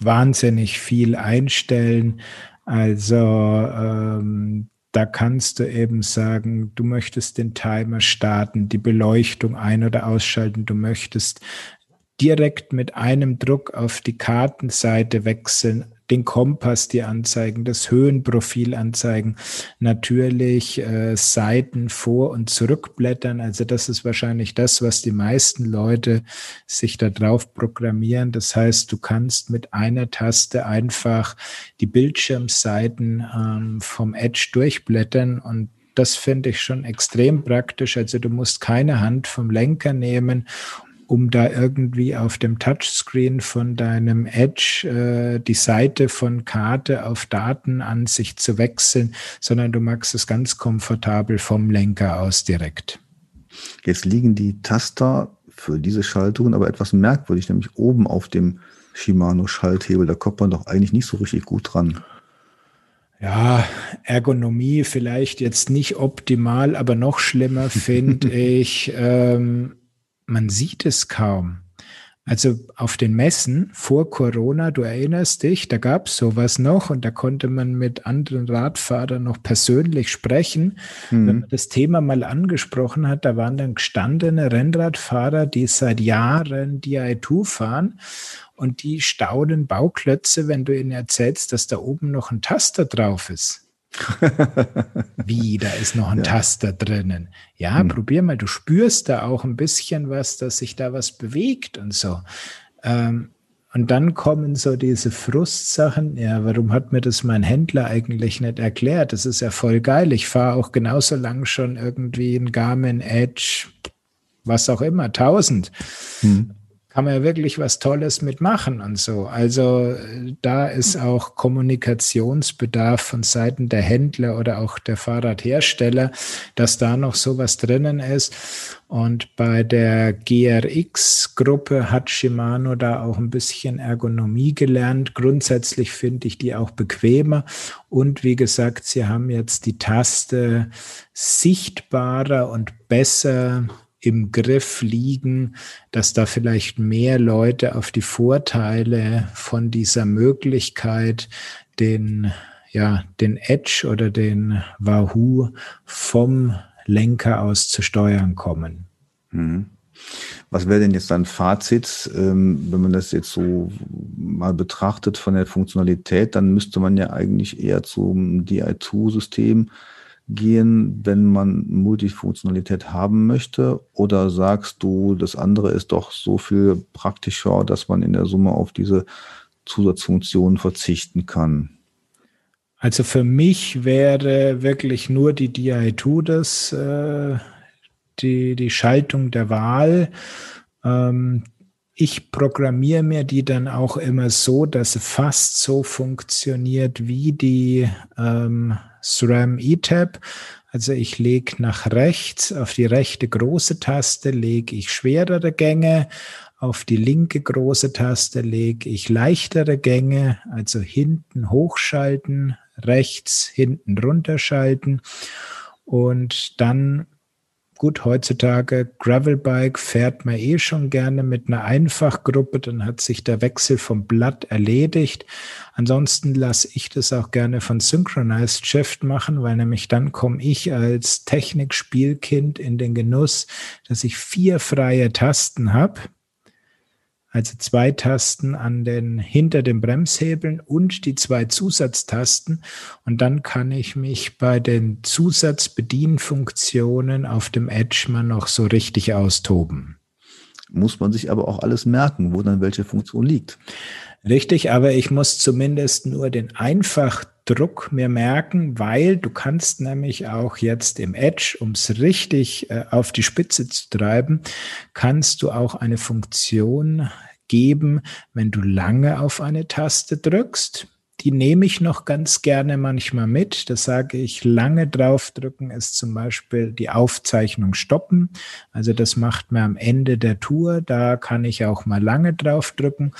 wahnsinnig viel einstellen. Also ähm, da kannst du eben sagen, du möchtest den Timer starten, die Beleuchtung ein- oder ausschalten, du möchtest direkt mit einem Druck auf die Kartenseite wechseln, den Kompass dir anzeigen, das Höhenprofil anzeigen, natürlich äh, Seiten vor und zurückblättern. Also das ist wahrscheinlich das, was die meisten Leute sich da drauf programmieren. Das heißt, du kannst mit einer Taste einfach die Bildschirmseiten ähm, vom Edge durchblättern und das finde ich schon extrem praktisch. Also du musst keine Hand vom Lenker nehmen um da irgendwie auf dem Touchscreen von deinem Edge äh, die Seite von Karte auf Datenansicht zu wechseln, sondern du magst es ganz komfortabel vom Lenker aus direkt. Jetzt liegen die Taster für diese Schaltungen aber etwas merkwürdig, nämlich oben auf dem Shimano-Schalthebel. Da kommt man doch eigentlich nicht so richtig gut dran. Ja, Ergonomie vielleicht jetzt nicht optimal, aber noch schlimmer finde ich, ähm, man sieht es kaum. Also auf den Messen vor Corona, du erinnerst dich, da gab es sowas noch und da konnte man mit anderen Radfahrern noch persönlich sprechen. Mhm. Wenn man das Thema mal angesprochen hat, da waren dann gestandene Rennradfahrer, die seit Jahren DI2 fahren und die staunen Bauklötze, wenn du ihnen erzählst, dass da oben noch ein Taster drauf ist. Wie, da ist noch ein ja. Taster drinnen. Ja, hm. probier mal, du spürst da auch ein bisschen was, dass sich da was bewegt und so. Ähm, und dann kommen so diese Frustsachen. Ja, warum hat mir das mein Händler eigentlich nicht erklärt? Das ist ja voll geil. Ich fahre auch genauso lang schon irgendwie ein Garmin Edge, was auch immer, 1000. Hm kann man ja wirklich was Tolles mitmachen und so. Also da ist auch Kommunikationsbedarf von Seiten der Händler oder auch der Fahrradhersteller, dass da noch sowas drinnen ist. Und bei der GRX-Gruppe hat Shimano da auch ein bisschen Ergonomie gelernt. Grundsätzlich finde ich die auch bequemer. Und wie gesagt, sie haben jetzt die Taste sichtbarer und besser im Griff liegen, dass da vielleicht mehr Leute auf die Vorteile von dieser Möglichkeit, den, ja, den Edge oder den Wahoo vom Lenker aus zu steuern kommen. Mhm. Was wäre denn jetzt dein Fazit, ähm, wenn man das jetzt so mal betrachtet von der Funktionalität, dann müsste man ja eigentlich eher zum DI2-System gehen, wenn man Multifunktionalität haben möchte? Oder sagst du, das andere ist doch so viel praktischer, dass man in der Summe auf diese Zusatzfunktionen verzichten kann? Also für mich wäre wirklich nur die DI2 das, äh, die, die Schaltung der Wahl. Ähm, ich programmiere mir die dann auch immer so, dass sie fast so funktioniert wie die ähm, SRAM E-Tab. Also ich lege nach rechts. Auf die rechte große Taste lege ich schwerere Gänge, auf die linke große Taste lege ich leichtere Gänge, also hinten hochschalten, rechts hinten runterschalten. Und dann Gut, heutzutage Gravelbike fährt man eh schon gerne mit einer Einfachgruppe, dann hat sich der Wechsel vom Blatt erledigt. Ansonsten lasse ich das auch gerne von Synchronized Shift machen, weil nämlich dann komme ich als Technikspielkind in den Genuss, dass ich vier freie Tasten habe also zwei Tasten an den, hinter den Bremshebeln und die zwei Zusatztasten. Und dann kann ich mich bei den Zusatzbedienfunktionen auf dem Edge mal noch so richtig austoben. Muss man sich aber auch alles merken, wo dann welche Funktion liegt. Richtig, aber ich muss zumindest nur den Einfachdruck mir merken, weil du kannst nämlich auch jetzt im Edge, um es richtig äh, auf die Spitze zu treiben, kannst du auch eine Funktion geben, wenn du lange auf eine Taste drückst. Die nehme ich noch ganz gerne manchmal mit. Das sage ich, lange draufdrücken ist zum Beispiel die Aufzeichnung stoppen. Also das macht mir am Ende der Tour. Da kann ich auch mal lange draufdrücken.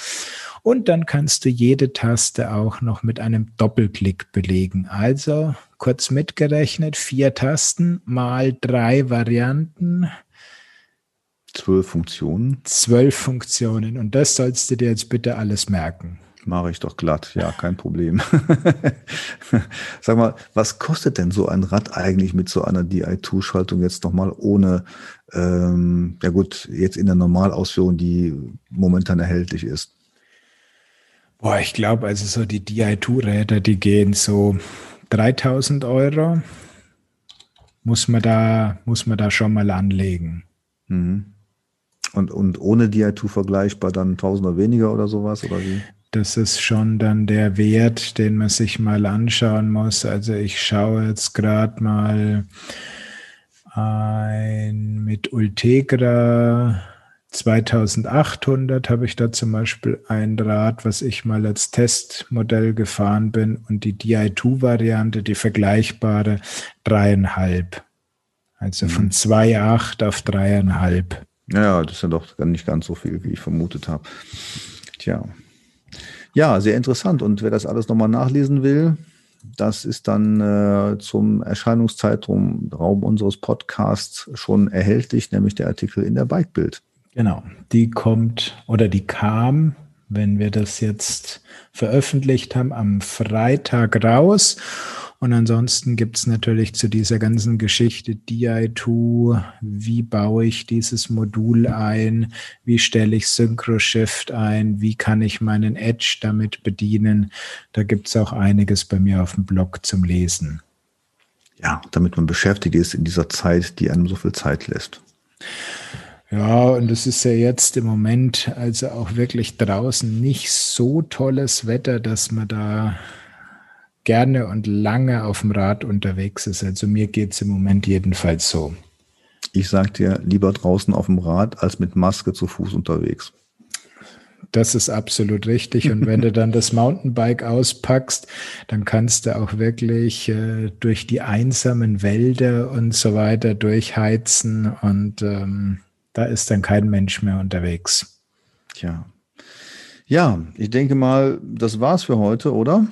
Und dann kannst du jede Taste auch noch mit einem Doppelklick belegen. Also kurz mitgerechnet, vier Tasten mal drei Varianten Zwölf Funktionen. Zwölf Funktionen. Und das sollst du dir jetzt bitte alles merken. Mache ich doch glatt, ja, kein Problem. Sag mal, was kostet denn so ein Rad eigentlich mit so einer DI2-Schaltung jetzt nochmal ohne, ähm, ja gut, jetzt in der Normalausführung, die momentan erhältlich ist? Boah, ich glaube, also so die DI2-Räder, die gehen so 3000 Euro. Muss man da, muss man da schon mal anlegen. Mhm. Und, und ohne DI2 vergleichbar dann Tausender weniger oder sowas oder wie? Das ist schon dann der Wert, den man sich mal anschauen muss. Also ich schaue jetzt gerade mal ein mit Ultegra 2800 habe ich da zum Beispiel ein Rad, was ich mal als Testmodell gefahren bin und die DI2-Variante, die vergleichbare, dreieinhalb. Also von 2,8 mhm. auf dreieinhalb. Ja, das ist ja doch nicht ganz so viel, wie ich vermutet habe. Tja. Ja, sehr interessant. Und wer das alles nochmal nachlesen will, das ist dann äh, zum Erscheinungszeitraum Raum unseres Podcasts schon erhältlich, nämlich der Artikel in der Bikebild. Genau, die kommt oder die kam, wenn wir das jetzt veröffentlicht haben, am Freitag raus. Und ansonsten gibt es natürlich zu dieser ganzen Geschichte DI2, wie baue ich dieses Modul ein, wie stelle ich SynchroShift ein, wie kann ich meinen Edge damit bedienen. Da gibt es auch einiges bei mir auf dem Blog zum Lesen. Ja, damit man beschäftigt ist in dieser Zeit, die einem so viel Zeit lässt. Ja, und es ist ja jetzt im Moment also auch wirklich draußen nicht so tolles Wetter, dass man da gerne und lange auf dem Rad unterwegs ist. Also mir geht es im Moment jedenfalls so. Ich sag dir, lieber draußen auf dem Rad als mit Maske zu Fuß unterwegs. Das ist absolut richtig. Und wenn du dann das Mountainbike auspackst, dann kannst du auch wirklich äh, durch die einsamen Wälder und so weiter durchheizen und ähm, da ist dann kein Mensch mehr unterwegs. Tja. Ja, ich denke mal, das war's für heute, oder?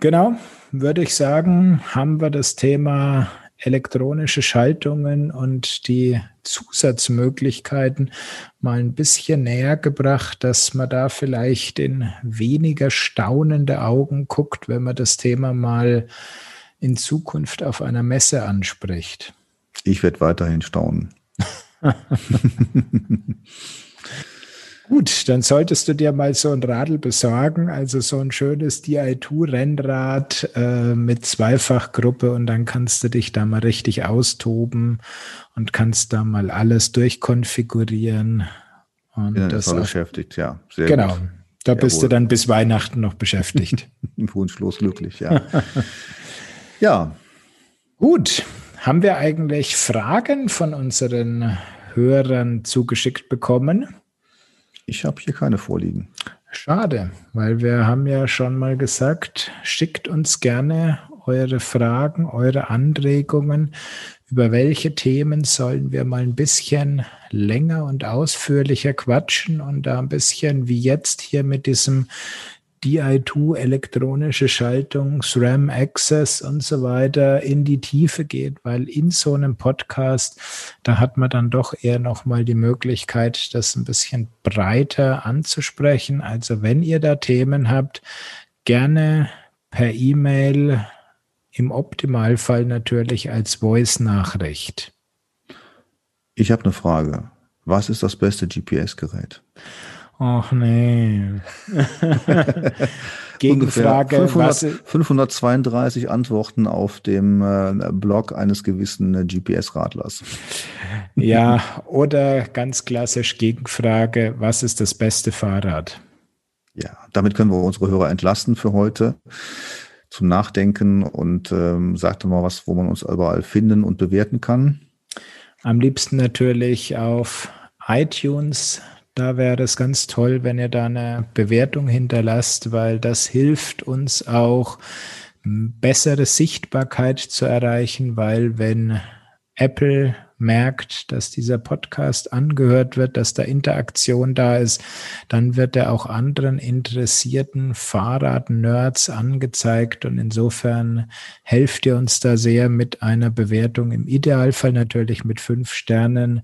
Genau, würde ich sagen, haben wir das Thema elektronische Schaltungen und die Zusatzmöglichkeiten mal ein bisschen näher gebracht, dass man da vielleicht in weniger staunende Augen guckt, wenn man das Thema mal in Zukunft auf einer Messe anspricht. Ich werde weiterhin staunen. Gut, dann solltest du dir mal so ein Radl besorgen, also so ein schönes Di2-Rennrad äh, mit Zweifachgruppe und dann kannst du dich da mal richtig austoben und kannst da mal alles durchkonfigurieren. Und ja, das war beschäftigt, ja. Sehr genau. Gut. Da Jawohl. bist du dann bis Weihnachten noch beschäftigt. Wunschlos glücklich, ja. ja. Gut. Haben wir eigentlich Fragen von unseren Hörern zugeschickt bekommen? Ich habe hier keine vorliegen. Schade, weil wir haben ja schon mal gesagt, schickt uns gerne eure Fragen, eure Anregungen. Über welche Themen sollen wir mal ein bisschen länger und ausführlicher quatschen und da ein bisschen wie jetzt hier mit diesem DI2, elektronische Schaltung, SRAM Access und so weiter in die Tiefe geht, weil in so einem Podcast, da hat man dann doch eher nochmal die Möglichkeit, das ein bisschen breiter anzusprechen. Also wenn ihr da Themen habt, gerne per E-Mail, im Optimalfall natürlich als Voice-Nachricht. Ich habe eine Frage. Was ist das beste GPS-Gerät? Ach nee. Gegenfrage. 500, 532 Antworten auf dem äh, Blog eines gewissen äh, GPS-Radlers. Ja, oder ganz klassisch Gegenfrage, was ist das beste Fahrrad? Ja, damit können wir unsere Hörer entlasten für heute zum Nachdenken und ähm, sagte mal was, wo man uns überall finden und bewerten kann. Am liebsten natürlich auf iTunes da wäre es ganz toll, wenn ihr da eine Bewertung hinterlasst, weil das hilft uns auch, bessere Sichtbarkeit zu erreichen, weil wenn Apple merkt, dass dieser Podcast angehört wird, dass da Interaktion da ist, dann wird er auch anderen interessierten Fahrrad-Nerds angezeigt. Und insofern helft ihr uns da sehr mit einer Bewertung, im Idealfall natürlich mit fünf Sternen.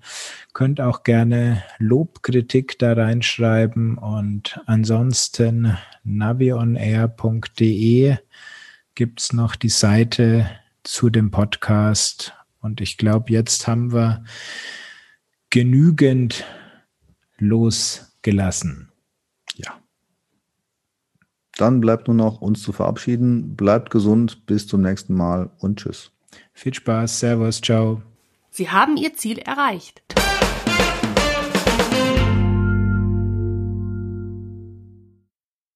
Könnt auch gerne Lobkritik da reinschreiben. Und ansonsten navionair.de gibt's noch die Seite zu dem Podcast und ich glaube, jetzt haben wir genügend losgelassen. Ja. Dann bleibt nur noch uns zu verabschieden. Bleibt gesund, bis zum nächsten Mal und tschüss. Viel Spaß, Servus, ciao. Sie haben Ihr Ziel erreicht.